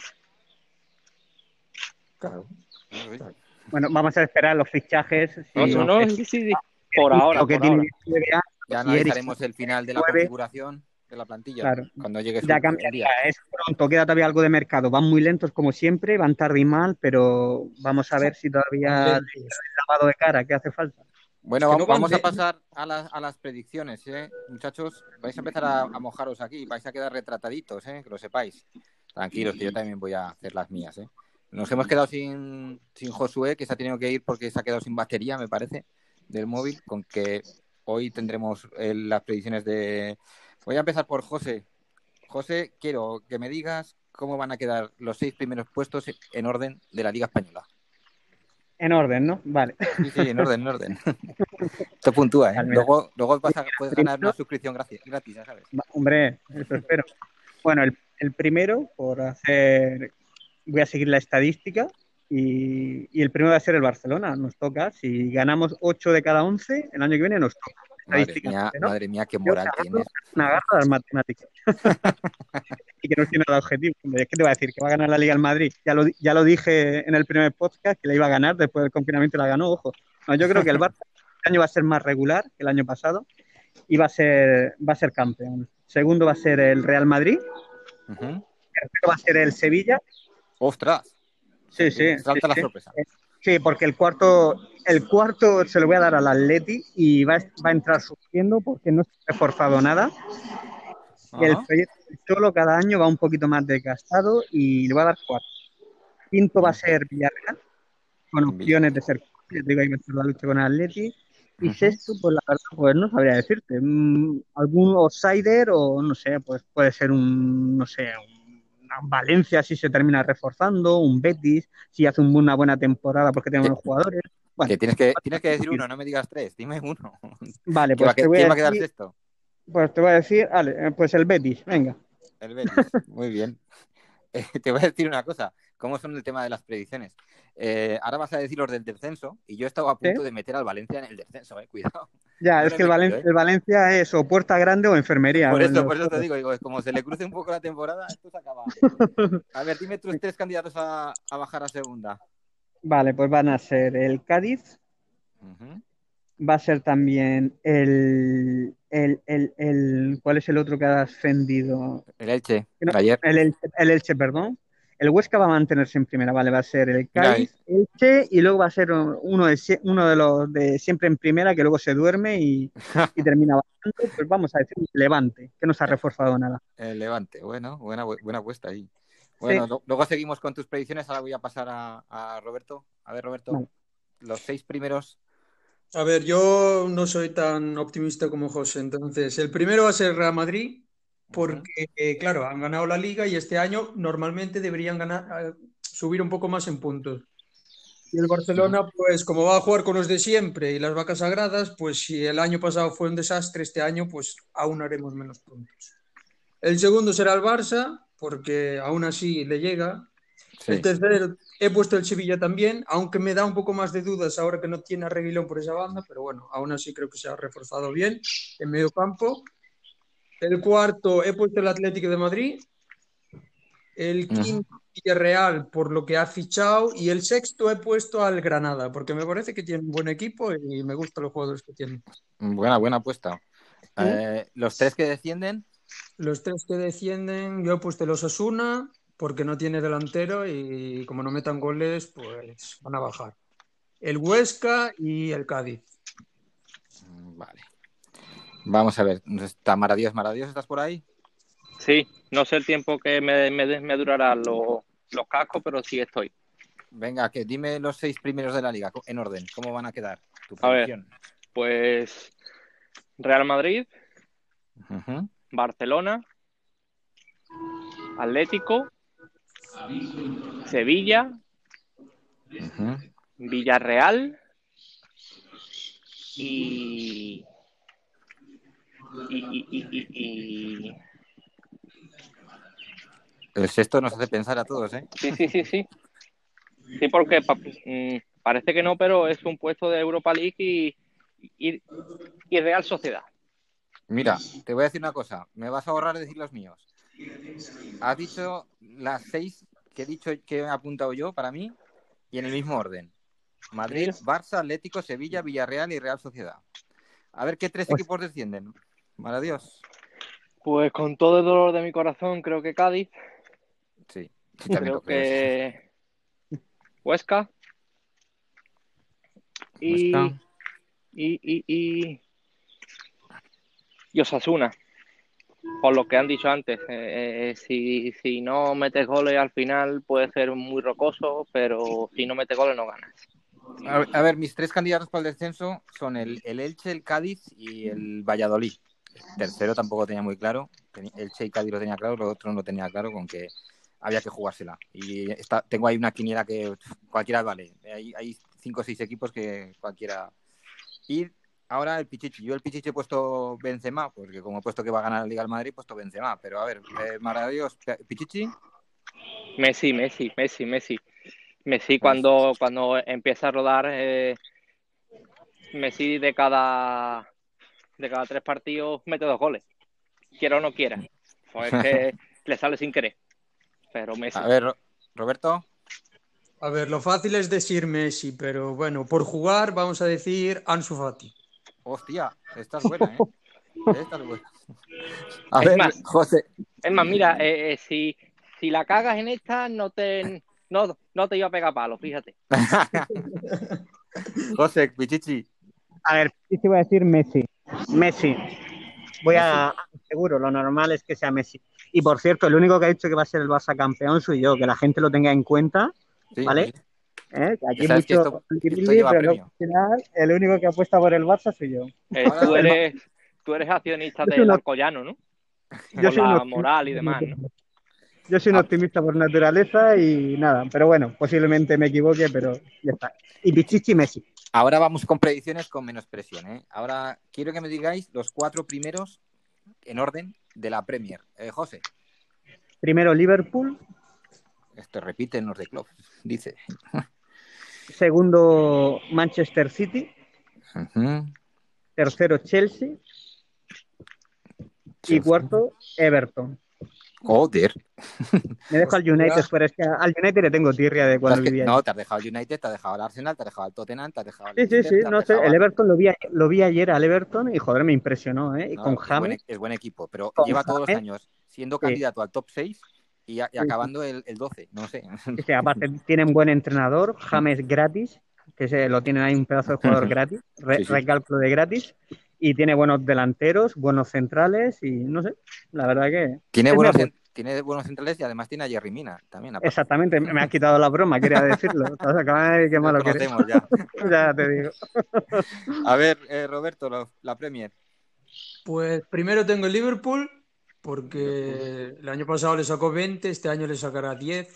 Bueno, vamos a esperar los fichajes. No, si- no, no, sí, sí, sí, por ahora, que por tiene ahora. 19 años, Ya analizaremos el final de la configuración de la plantilla Claro. cuando llegue su ya cambiaría, es pronto, queda todavía algo de mercado. Van muy lentos como siempre, van tarde y mal, pero vamos a ver si todavía el lavado de cara que hace falta. Bueno, vamos, no van vamos a pasar a las, a las predicciones, ¿eh? Muchachos, vais a empezar a, a mojaros aquí, vais a quedar retrataditos, ¿eh? Que lo sepáis. Tranquilos, que yo también voy a hacer las mías, ¿eh? Nos hemos quedado sin, sin Josué, que se ha tenido que ir porque se ha quedado sin batería, me parece, del móvil, con que hoy tendremos eh, las predicciones de... Voy a empezar por José. José, quiero que me digas cómo van a quedar los seis primeros puestos en orden de la Liga Española. En orden, ¿no? Vale. Sí, sí, en orden, en orden. Esto puntúa, ¿eh? Luego, luego vas a- puedes ganar una suscripción gratis, gratis, ya sabes. Hombre, eso espero. Bueno, el, el primero, por hacer. Voy a seguir la estadística. Y, y el primero va a ser el Barcelona. Nos toca. Si ganamos 8 de cada 11, el año que viene nos toca. Madre mía, ¿no? madre mía, qué moral agarro tienes. Una garra a las matemáticas. y que no tiene nada objetivo. Hombre, ¿Qué te va a decir? Que va a ganar la Liga el Madrid. Ya lo, ya lo dije en el primer podcast, que la iba a ganar. Después del confinamiento la ganó, ojo. No, yo creo que el Barça este año va a ser más regular que el año pasado. y va a ser, va a ser campeón. Segundo va a ser el Real Madrid. Tercero va a ser el Sevilla. Ostras. Sí, sí. Salta sí, la sí. sorpresa. Sí, porque el cuarto, el cuarto se lo voy a dar al Atleti y va, a- va a entrar sufriendo porque no se ha reforzado nada. Y el proyecto solo cada año va un poquito más desgastado y le va a dar cuatro. Quinto va a ser Villarreal, con opciones de ser, te digo, ahí va a ser la lucha con el Atleti. Y sexto, pues la verdad, pues no sabría decirte. Mm, algún outsider o no sé, pues puede ser un, no sé, un, Valencia si se termina reforzando, un Betis si hace un- una buena temporada porque tiene buenos jugadores. Bueno, Que tienes que, tienes que decir uno, no me digas tres, dime uno. vale, ¿Quién va, a pues te voy quién va a a quedar decir, sexto? pues te voy a decir, vale, eh, pues el Betis, venga. El Betis. Muy bien. Eh, te voy a decir una cosa. ¿Cómo son el tema de las predicciones? Eh, ahora vas a decir los del descenso y yo estaba a punto ¿Sí? de meter al Valencia en el descenso, eh. Cuidado. Ya, No es que el, Valen- ¿eh? el Valencia es o puerta grande o enfermería. Por eso, por eso te digo, digo, como se le cruce un poco la temporada, esto se acaba. A ver, dime tus tres candidatos a, a bajar a segunda. Vale, pues van a ser el Cádiz, va a ser también el, el, el, el- ¿cuál es el otro que ha ascendido? El Elche, No, ayer. El Elche, perdón. El Huesca va a mantenerse en primera, vale, va a ser el Cádiz, Elche y luego va a ser uno de, sie- uno de los de siempre en primera que luego se duerme y, y termina bajando. Pues vamos a decir Levante, que no se ha reforzado nada. El Levante, bueno, buena, buena apuesta ahí. Bueno, lo- luego seguimos con tus predicciones. Ahora voy a pasar a, a Roberto. A ver, Roberto, Vale. los seis primeros. A ver, yo no soy tan optimista como José, entonces el primero va a ser Real Madrid, porque eh, claro, han ganado la liga y este año normalmente deberían ganar, eh, subir un poco más en puntos. Y el Barcelona, pues como va a jugar con los de siempre y las vacas sagradas, pues si el año pasado fue un desastre, este año pues aún haremos menos puntos. El segundo será el Barça, porque aún así le llega. Sí. El tercero he puesto el Sevilla también, aunque me da un poco más de dudas ahora que no tiene a Reguilón por esa banda, pero bueno, aún así creo que se ha reforzado bien en medio campo. El cuarto he puesto el Atlético de Madrid. El quinto Villarreal por lo que ha fichado y el sexto he puesto al Granada porque me parece que tiene un buen equipo y me gustan los jugadores que tienen. Buena, buena apuesta. Eh, los tres que descienden, Los tres que descienden, yo he puesto el Osasuna porque no tiene delantero y como no metan goles, pues van a bajar. El Huesca y el Cádiz. Vale. Vamos a ver, está Maradíos, Maradíos, ¿estás por ahí? Sí, no sé el tiempo que me, me, me durará los, los cascos, pero sí estoy. Venga, que dime los seis primeros de la liga en orden. ¿Cómo van a quedar? Tu A ver. Pues Real Madrid. Barcelona, Atlético, Sevilla, Ujú. Villarreal y. Y, y, y, y- y- El sexto nos hace pensar a todos, ¿eh? Sí, sí, sí, sí. Sí, porque pa- mm, parece que no, pero es un puesto de Europa League y, y, y Real Sociedad. Mira, te voy a decir una cosa. Me vas a ahorrar decir los míos. Has dicho las seis que he dicho que he apuntado yo para mí y en el mismo orden. Madrid, Barça, Atlético, Sevilla, Villarreal y Real Sociedad. A ver qué tres Pues- equipos descienden. Mara Dios. Pues con todo el dolor de mi corazón, creo que Cádiz, Sí. creo que Huesca y, Huesca. y, y, y, y Osasuna. Por lo que han dicho antes, eh, eh, si, si no metes goles al final puede ser muy rocoso, pero si no metes goles no ganas. A ver, a ver, mis tres candidatos para el descenso son el, el Elche, el Cádiz y el Valladolid. El tercero tampoco tenía muy claro. Teni- Elche y Cádiz lo tenía claro, lo otro no lo tenía claro con que había que jugársela. Y está, tengo ahí una quiniela que cualquiera vale. Hay, hay cinco o seis equipos que cualquiera. Y ahora el Pichichi. Yo el Pichichi he puesto Benzema, porque como he puesto que va a ganar la Liga del Madrid, he puesto Benzema. Pero a ver, eh, maravilloso. Pichichi. Messi, Messi, Messi, Messi. Messi cuando, cuando empieza a rodar, eh, Messi de cada de cada tres partidos mete dos goles. Quiera o no quiera. Pues es que le sale sin querer. Pero Messi. A ver, Ro- Roberto. A ver, lo fácil es decir Messi, pero bueno, por jugar vamos a decir Ansu Fati. Hostia, esta es buena, ¿eh? Esta es buena. A Es ver, más. José. Es más, mira, eh, eh, si, si la cagas en esta, no te, no, no te iba a pegar palo, fíjate. José, Pichichi. A ver, te voy a decir Messi. Messi. Voy a. Seguro, lo normal es que sea Messi. Y por cierto, el único que ha dicho que va a ser el Barça campeón soy yo, que la gente lo tenga en cuenta. Sí, ¿Vale? sí. ¿eh? Aquí sabes que mucho esto- lleva pero el único que apuesta por el Barça soy yo. Eh, tú, eres, tú eres accionista del una- Alcoyano, ¿no? Yo Por soy un la optimista moral y por demás, ¿no? naturaleza. Yo soy un Ah. optimista por naturaleza y nada, pero bueno, posiblemente me equivoque, pero ya está. Y Pichichi Messi. Ahora vamos con predicciones con menos presión. ¿eh? Ahora quiero que me digáis los cuatro primeros en orden de la Premier. Eh, José, Primero Liverpool, esto repiten los de club, dice. segundo Manchester City, tercero Chelsea y cuarto Everton. Joder. Me dejo al United fuera, es que al United le tengo tirria de cuando vivía no, te has dejado el United, te has dejado el Arsenal, te has dejado el Tottenham, te has dejado el Sí, sí, sí, no sé, el Everton lo vi, lo vi ayer al Everton y joder, me impresionó, ¿eh? Y No, con es buen, James, es buen equipo, pero lleva todos los años siendo Sí. candidato al top 6 y, a- y Sí, sí. acabando el, el 12, no sé. aparte tienen buen entrenador, James gratis, que se, lo tienen ahí un pedazo de jugador gratis, re- Sí, sí. recálculo de gratis, y tiene buenos delanteros, buenos centrales y no sé, la verdad que... Tiene buenos, tiene buenos centrales y además tiene a Jerry Mina también. aparte. Exactamente, me ha quitado la broma, quería decirlo. Has de qué Lo malo que eres. ya. Ya te digo. A ver, eh, Roberto, lo- la Premier. Pues primero tengo el Liverpool, porque el año pasado le sacó 20, este año le sacará 10.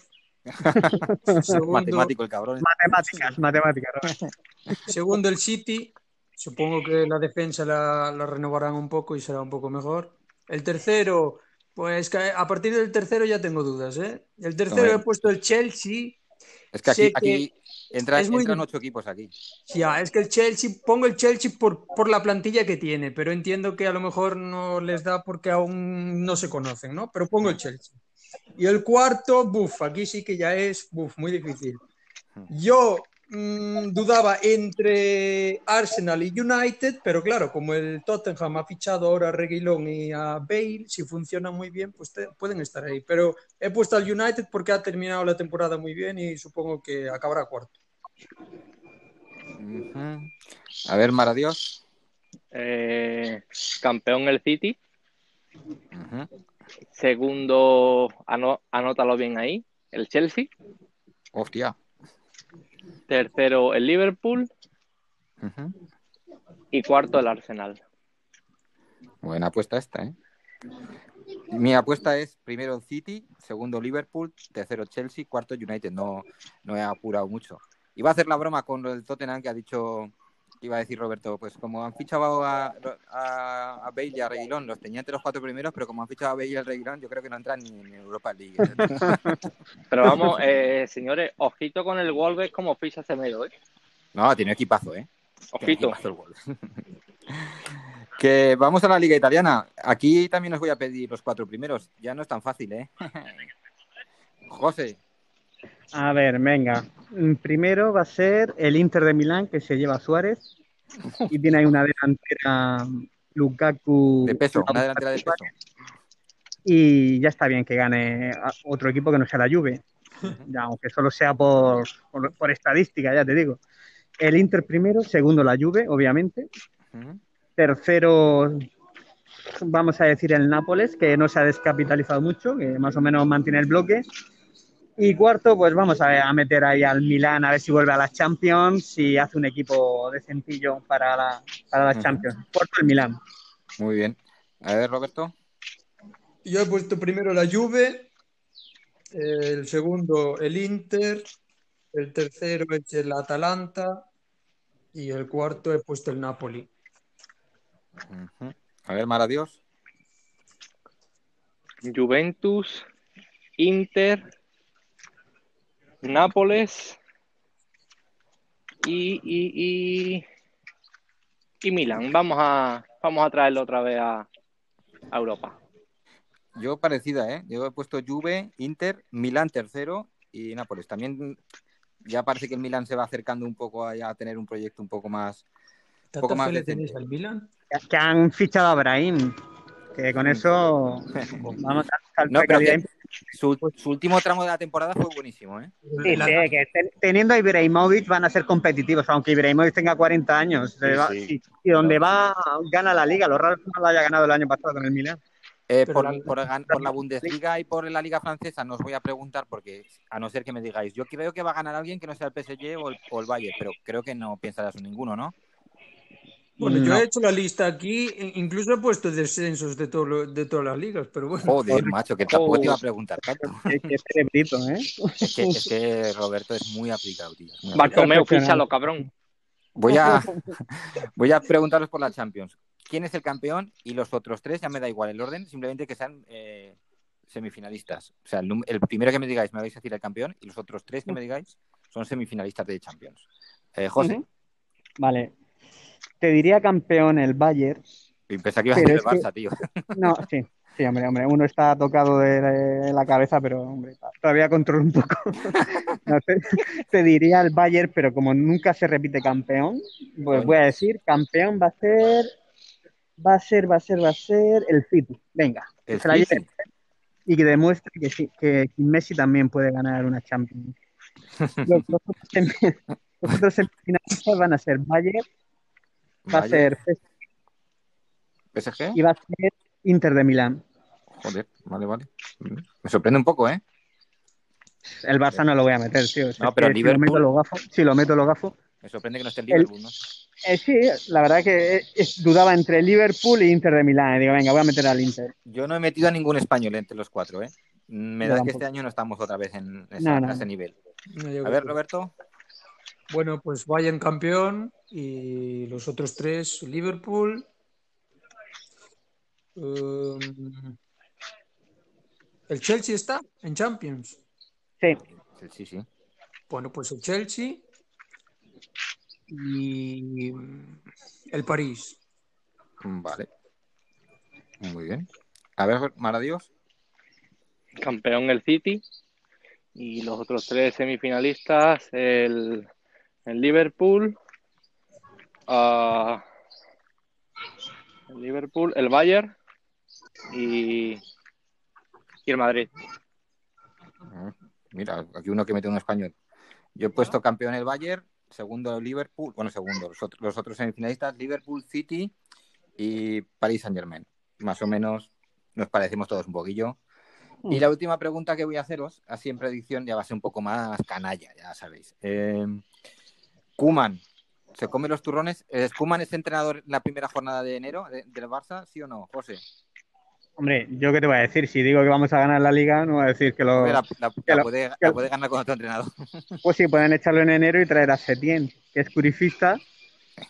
Segundo, Matemático el cabrón. Matemáticas, matemáticas. ¿no? segundo el City, supongo que la defensa la, la renovarán un poco y será un poco mejor. El tercero, pues que a partir del tercero ya tengo dudas, ¿eh? El tercero he puesto el Chelsea, Es que aquí, que entra- es muy entran ocho equipos aquí. Ya, es que el Chelsea, pongo el Chelsea por, por la plantilla que tiene, pero entiendo que a lo mejor no les da porque aún no se conocen, ¿no? Pero pongo el Chelsea. Y el cuarto, buf, aquí sí que ya es, buf, muy difícil. Yo mm, dudaba entre Arsenal y United, pero claro, como el Tottenham ha fichado ahora a Reguilón y a Bale, si funcionan muy bien, pues te- pueden estar ahí. Pero he puesto al United porque ha terminado la temporada muy bien y supongo que acabará cuarto. A ver, Maradios. Eh, campeón el City. Segundo, ano- anótalo bien ahí, el Chelsea. Hostia. Tercero, el Liverpool. Y cuarto, el Arsenal. Buena apuesta esta, ¿eh? Mi apuesta es primero el City, segundo Liverpool, tercero Chelsea, cuarto United. No, no he apurado mucho. Iba a hacer la broma con el Tottenham que ha dicho, iba a decir Roberto, pues como han fichado a, a, a Bale y a Reguilón, los tenía entre los cuatro primeros, pero como han fichado a Bale y a Reguilón, yo creo que no entran ni en Europa League. Pero vamos, eh, señores, ojito con el Wolves como ficha Semedo, ¿eh? No, tiene equipazo, ¿eh? Tiene Ojito. equipazo el Wolves. que vamos a la Liga Italiana. Aquí también os voy a pedir los cuatro primeros. Ya no es tan fácil, ¿eh? José, A ver, venga. Mm, Primero va a ser el Inter de Milán, que se lleva a Suárez. Y tiene ahí una delantera Lukaku. de peso, una delantera de peso. Y ya está bien que gane otro equipo que no sea la Juve. Ya, aunque solo sea por, por, por estadística, ya te digo. El Inter primero, segundo la Juve, obviamente. Tercero, vamos a decir el Nápoles, que no se ha descapitalizado mucho, que más o menos mantiene el bloque. Y cuarto, pues vamos a, a meter ahí al Milán a ver si vuelve a las Champions y hace un equipo decentillo para, la, para las. Champions. Cuarto el Milán. Muy bien. A ver, Roberto. Yo he puesto primero la Juve, el segundo el Inter, el tercero es el Atalanta y el cuarto he puesto el Napoli. A ver, Maradios. Juventus, Inter, Nápoles y, y, y, y Milan. Vamos a, vamos a traerlo otra vez a, a Europa. Yo parecida, ¿eh? Yo he puesto Juve, Inter, Milán tercero y Nápoles. También ya parece que el Milán se va acercando un poco a, tener un proyecto un poco más, ¿Tanta poco más le tenéis al? Que- Que han fichado a Brahim. Que con eso vamos a No, pero que su, su último tramo de la temporada fue buenísimo, ¿eh? Sí, La- sí, que ten- teniendo a Ibrahimovic van a ser competitivos, aunque Ibrahimovic tenga 40 años. Sí, Le va- sí. si- si donde va, gana la liga. Lo raro es que no la haya ganado el año pasado con el Milan. Eh, por, la- por gan- por la Bundesliga y por la Liga Francesa no os voy a preguntar porque, a no ser que me digáis, yo creo que va a ganar alguien que no sea el PSG o el, o el Bayern, pero creo que no pensarás en ninguno, ¿no? Bueno, yo he hecho la lista aquí, incluso he puesto descensos de, todo lo- de todas las ligas, pero bueno. Joder, macho, que tampoco te iba a Oh. preguntar tanto. Qué, qué cerebrito, ¿eh? Es que, es que Roberto es muy aplicado, tío. Bartomeu, fíchalo, cabrón. Voy a, voy a preguntaros por la Champions. ¿Quién es el campeón? Y los otros tres, ya me da igual el orden, simplemente que sean eh, semifinalistas. O sea, el, primero que me digáis me vais a decir el campeón y los otros tres que me digáis son semifinalistas de Champions. Eh, José. Vale. Te diría campeón el Bayern. pensé que ibas a decir el que- Barça, tío. No, sí. Sí, hombre, hombre. Uno está tocado de, la cabeza, pero hombre, todavía controlo un poco. No, te, te diría el Bayern, pero como nunca se repite campeón, pues voy a decir, campeón va a ser, va a ser, va a ser, va a ser el City. Venga, El City. lleve y que demuestre que, sí, que Messi también puede ganar una Champions. Los otros semifinalistas van a ser Bayern, va a ser PSG. y va a ser Inter de Milán. Joder, vale, vale. Me sorprende un poco, ¿eh? El Barça no lo voy a meter, tío. Es No, pero si Liverpool- lo meto lo gafo. Sí, lo meto lo gafo. Me sorprende que no esté el El- Liverpool, ¿no? Eh, sí, la verdad que eh, dudaba entre Liverpool e Inter de Milán. Y digo, venga, voy a meter al Inter. Yo no he metido a ningún español entre los cuatro, ¿eh? Me Yo da que este año no estamos otra vez en esa- No, no. a ese nivel. A ver. Roberto. Bueno, pues Bayern campeón y los otros tres, Liverpool. Um, ¿El Chelsea está en Champions? Sí, Sí, sí, sí. Bueno, pues el Chelsea y mm, el París. Vale. Muy bien. A ver, Maradios. Campeón el City. Y los otros tres semifinalistas, el, el Liverpool. ah, el Liverpool, el Bayern y, y el Madrid. Ah, Mira, aquí uno que mete un español. Yo he puesto campeón el Bayern, segundo el Liverpool, bueno, segundo, los otros, los otros semifinalistas, Liverpool, City y Paris Saint Germain. Más o menos nos parecemos todos un poquillo. Y la última pregunta que voy a haceros, así en predicción, ya va a ser un poco más canalla, ya sabéis. Eh, Kuman, ¿se come los turrones? ¿Kuman es entrenador en la primera jornada de enero de- del Barça, sí o no, José? hombre, ¿yo qué te voy a decir? Si digo que vamos a ganar la liga, no voy a decir que lo. La, la- que la lo- puede, que la lo- puede ganar con otro entrenador. Pues sí, pueden echarlo en enero y traer a Setién, que es curifista,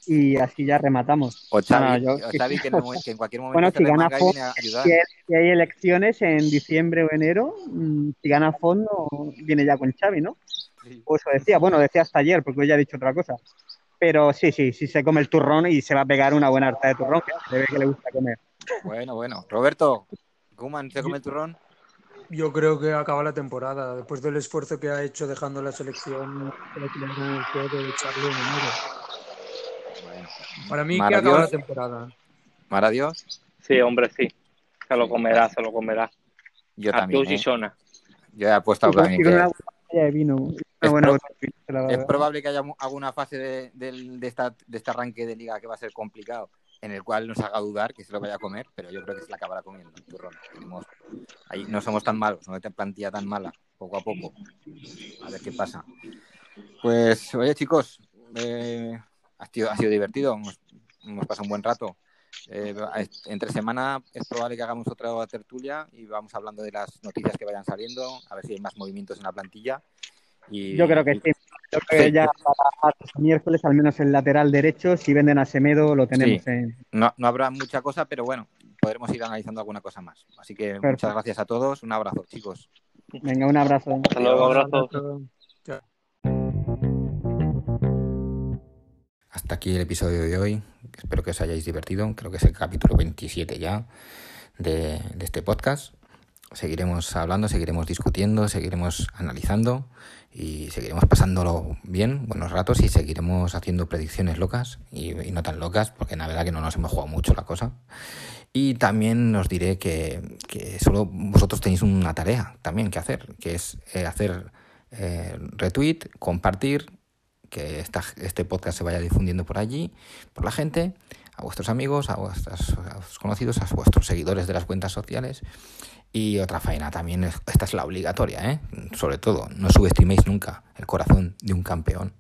y así ya rematamos. O Xavi, No, yo- o Xavi, que, en, que cualquier momento Bueno, se si gana Fon, a ayudar. si hay, si hay elecciones en diciembre o enero, mm, si gana Fondo, viene ya con Xavi, ¿no? Sí. O eso decía, bueno, decía hasta ayer, porque hoy ya he dicho otra cosa. Pero sí, sí, sí se come el turrón y se va a pegar una buena harta de turrón, que se ve que le gusta comer. Bueno, bueno. Roberto, Kuman se come el turrón. Yo creo que acaba la temporada. Después del esfuerzo que ha hecho dejando la selección, creo que de echarlo en enero. Bueno. Para mí que acaba la temporada. Mara Dios, Sí, hombre, sí. Se lo comerá, se lo comerá. yo A también. ¿eh? Sona. Yo he apostado también que botella de vino. Una Es buena botella de probable que haya alguna fase de, del- de esta, de este arranque de liga que va a ser complicado, en el cual nos haga dudar que se lo vaya a comer, pero yo creo que se la acabará comiendo el turrón. Ahí no somos tan malos, no hay plantilla tan mala, poco a poco. A ver qué pasa. Pues, oye, chicos, eh, ha, sido, ha sido divertido, hemos, hemos pasado un buen rato. Eh, entre semana es probable que hagamos otra tertulia y vamos hablando de las noticias que vayan saliendo, a ver si hay más movimientos en la plantilla. Y, Yo creo que sí. Yo creo que Sí. ya para miércoles, al menos el lateral derecho, si venden a Semedo, lo tenemos Sí. en. No, no habrá mucha cosa, pero bueno, podremos ir analizando alguna cosa más. Así que Perfecto. muchas gracias a todos. Un abrazo, chicos. Venga, un abrazo. Hasta luego, abrazos. Hasta aquí el episodio de hoy. Espero que os hayáis divertido. Creo que es el capítulo 27 ya de, este podcast. seguiremos hablando, seguiremos discutiendo, seguiremos analizando y seguiremos pasándolo bien, buenos ratos y seguiremos haciendo predicciones locas y, no tan locas, porque la verdad que no nos hemos jugado mucho la cosa. Y también os diré que, que solo vosotros tenéis una tarea también que hacer, que es eh, hacer eh, retweet, compartir, que esta, este podcast se vaya difundiendo por allí, por la gente, a vuestros amigos, a vuestros, conocidos, a vuestros seguidores de las cuentas sociales. Y otra faena también, esta es la obligatoria, ¿eh? sobre todo, no subestiméis nunca el corazón de un campeón.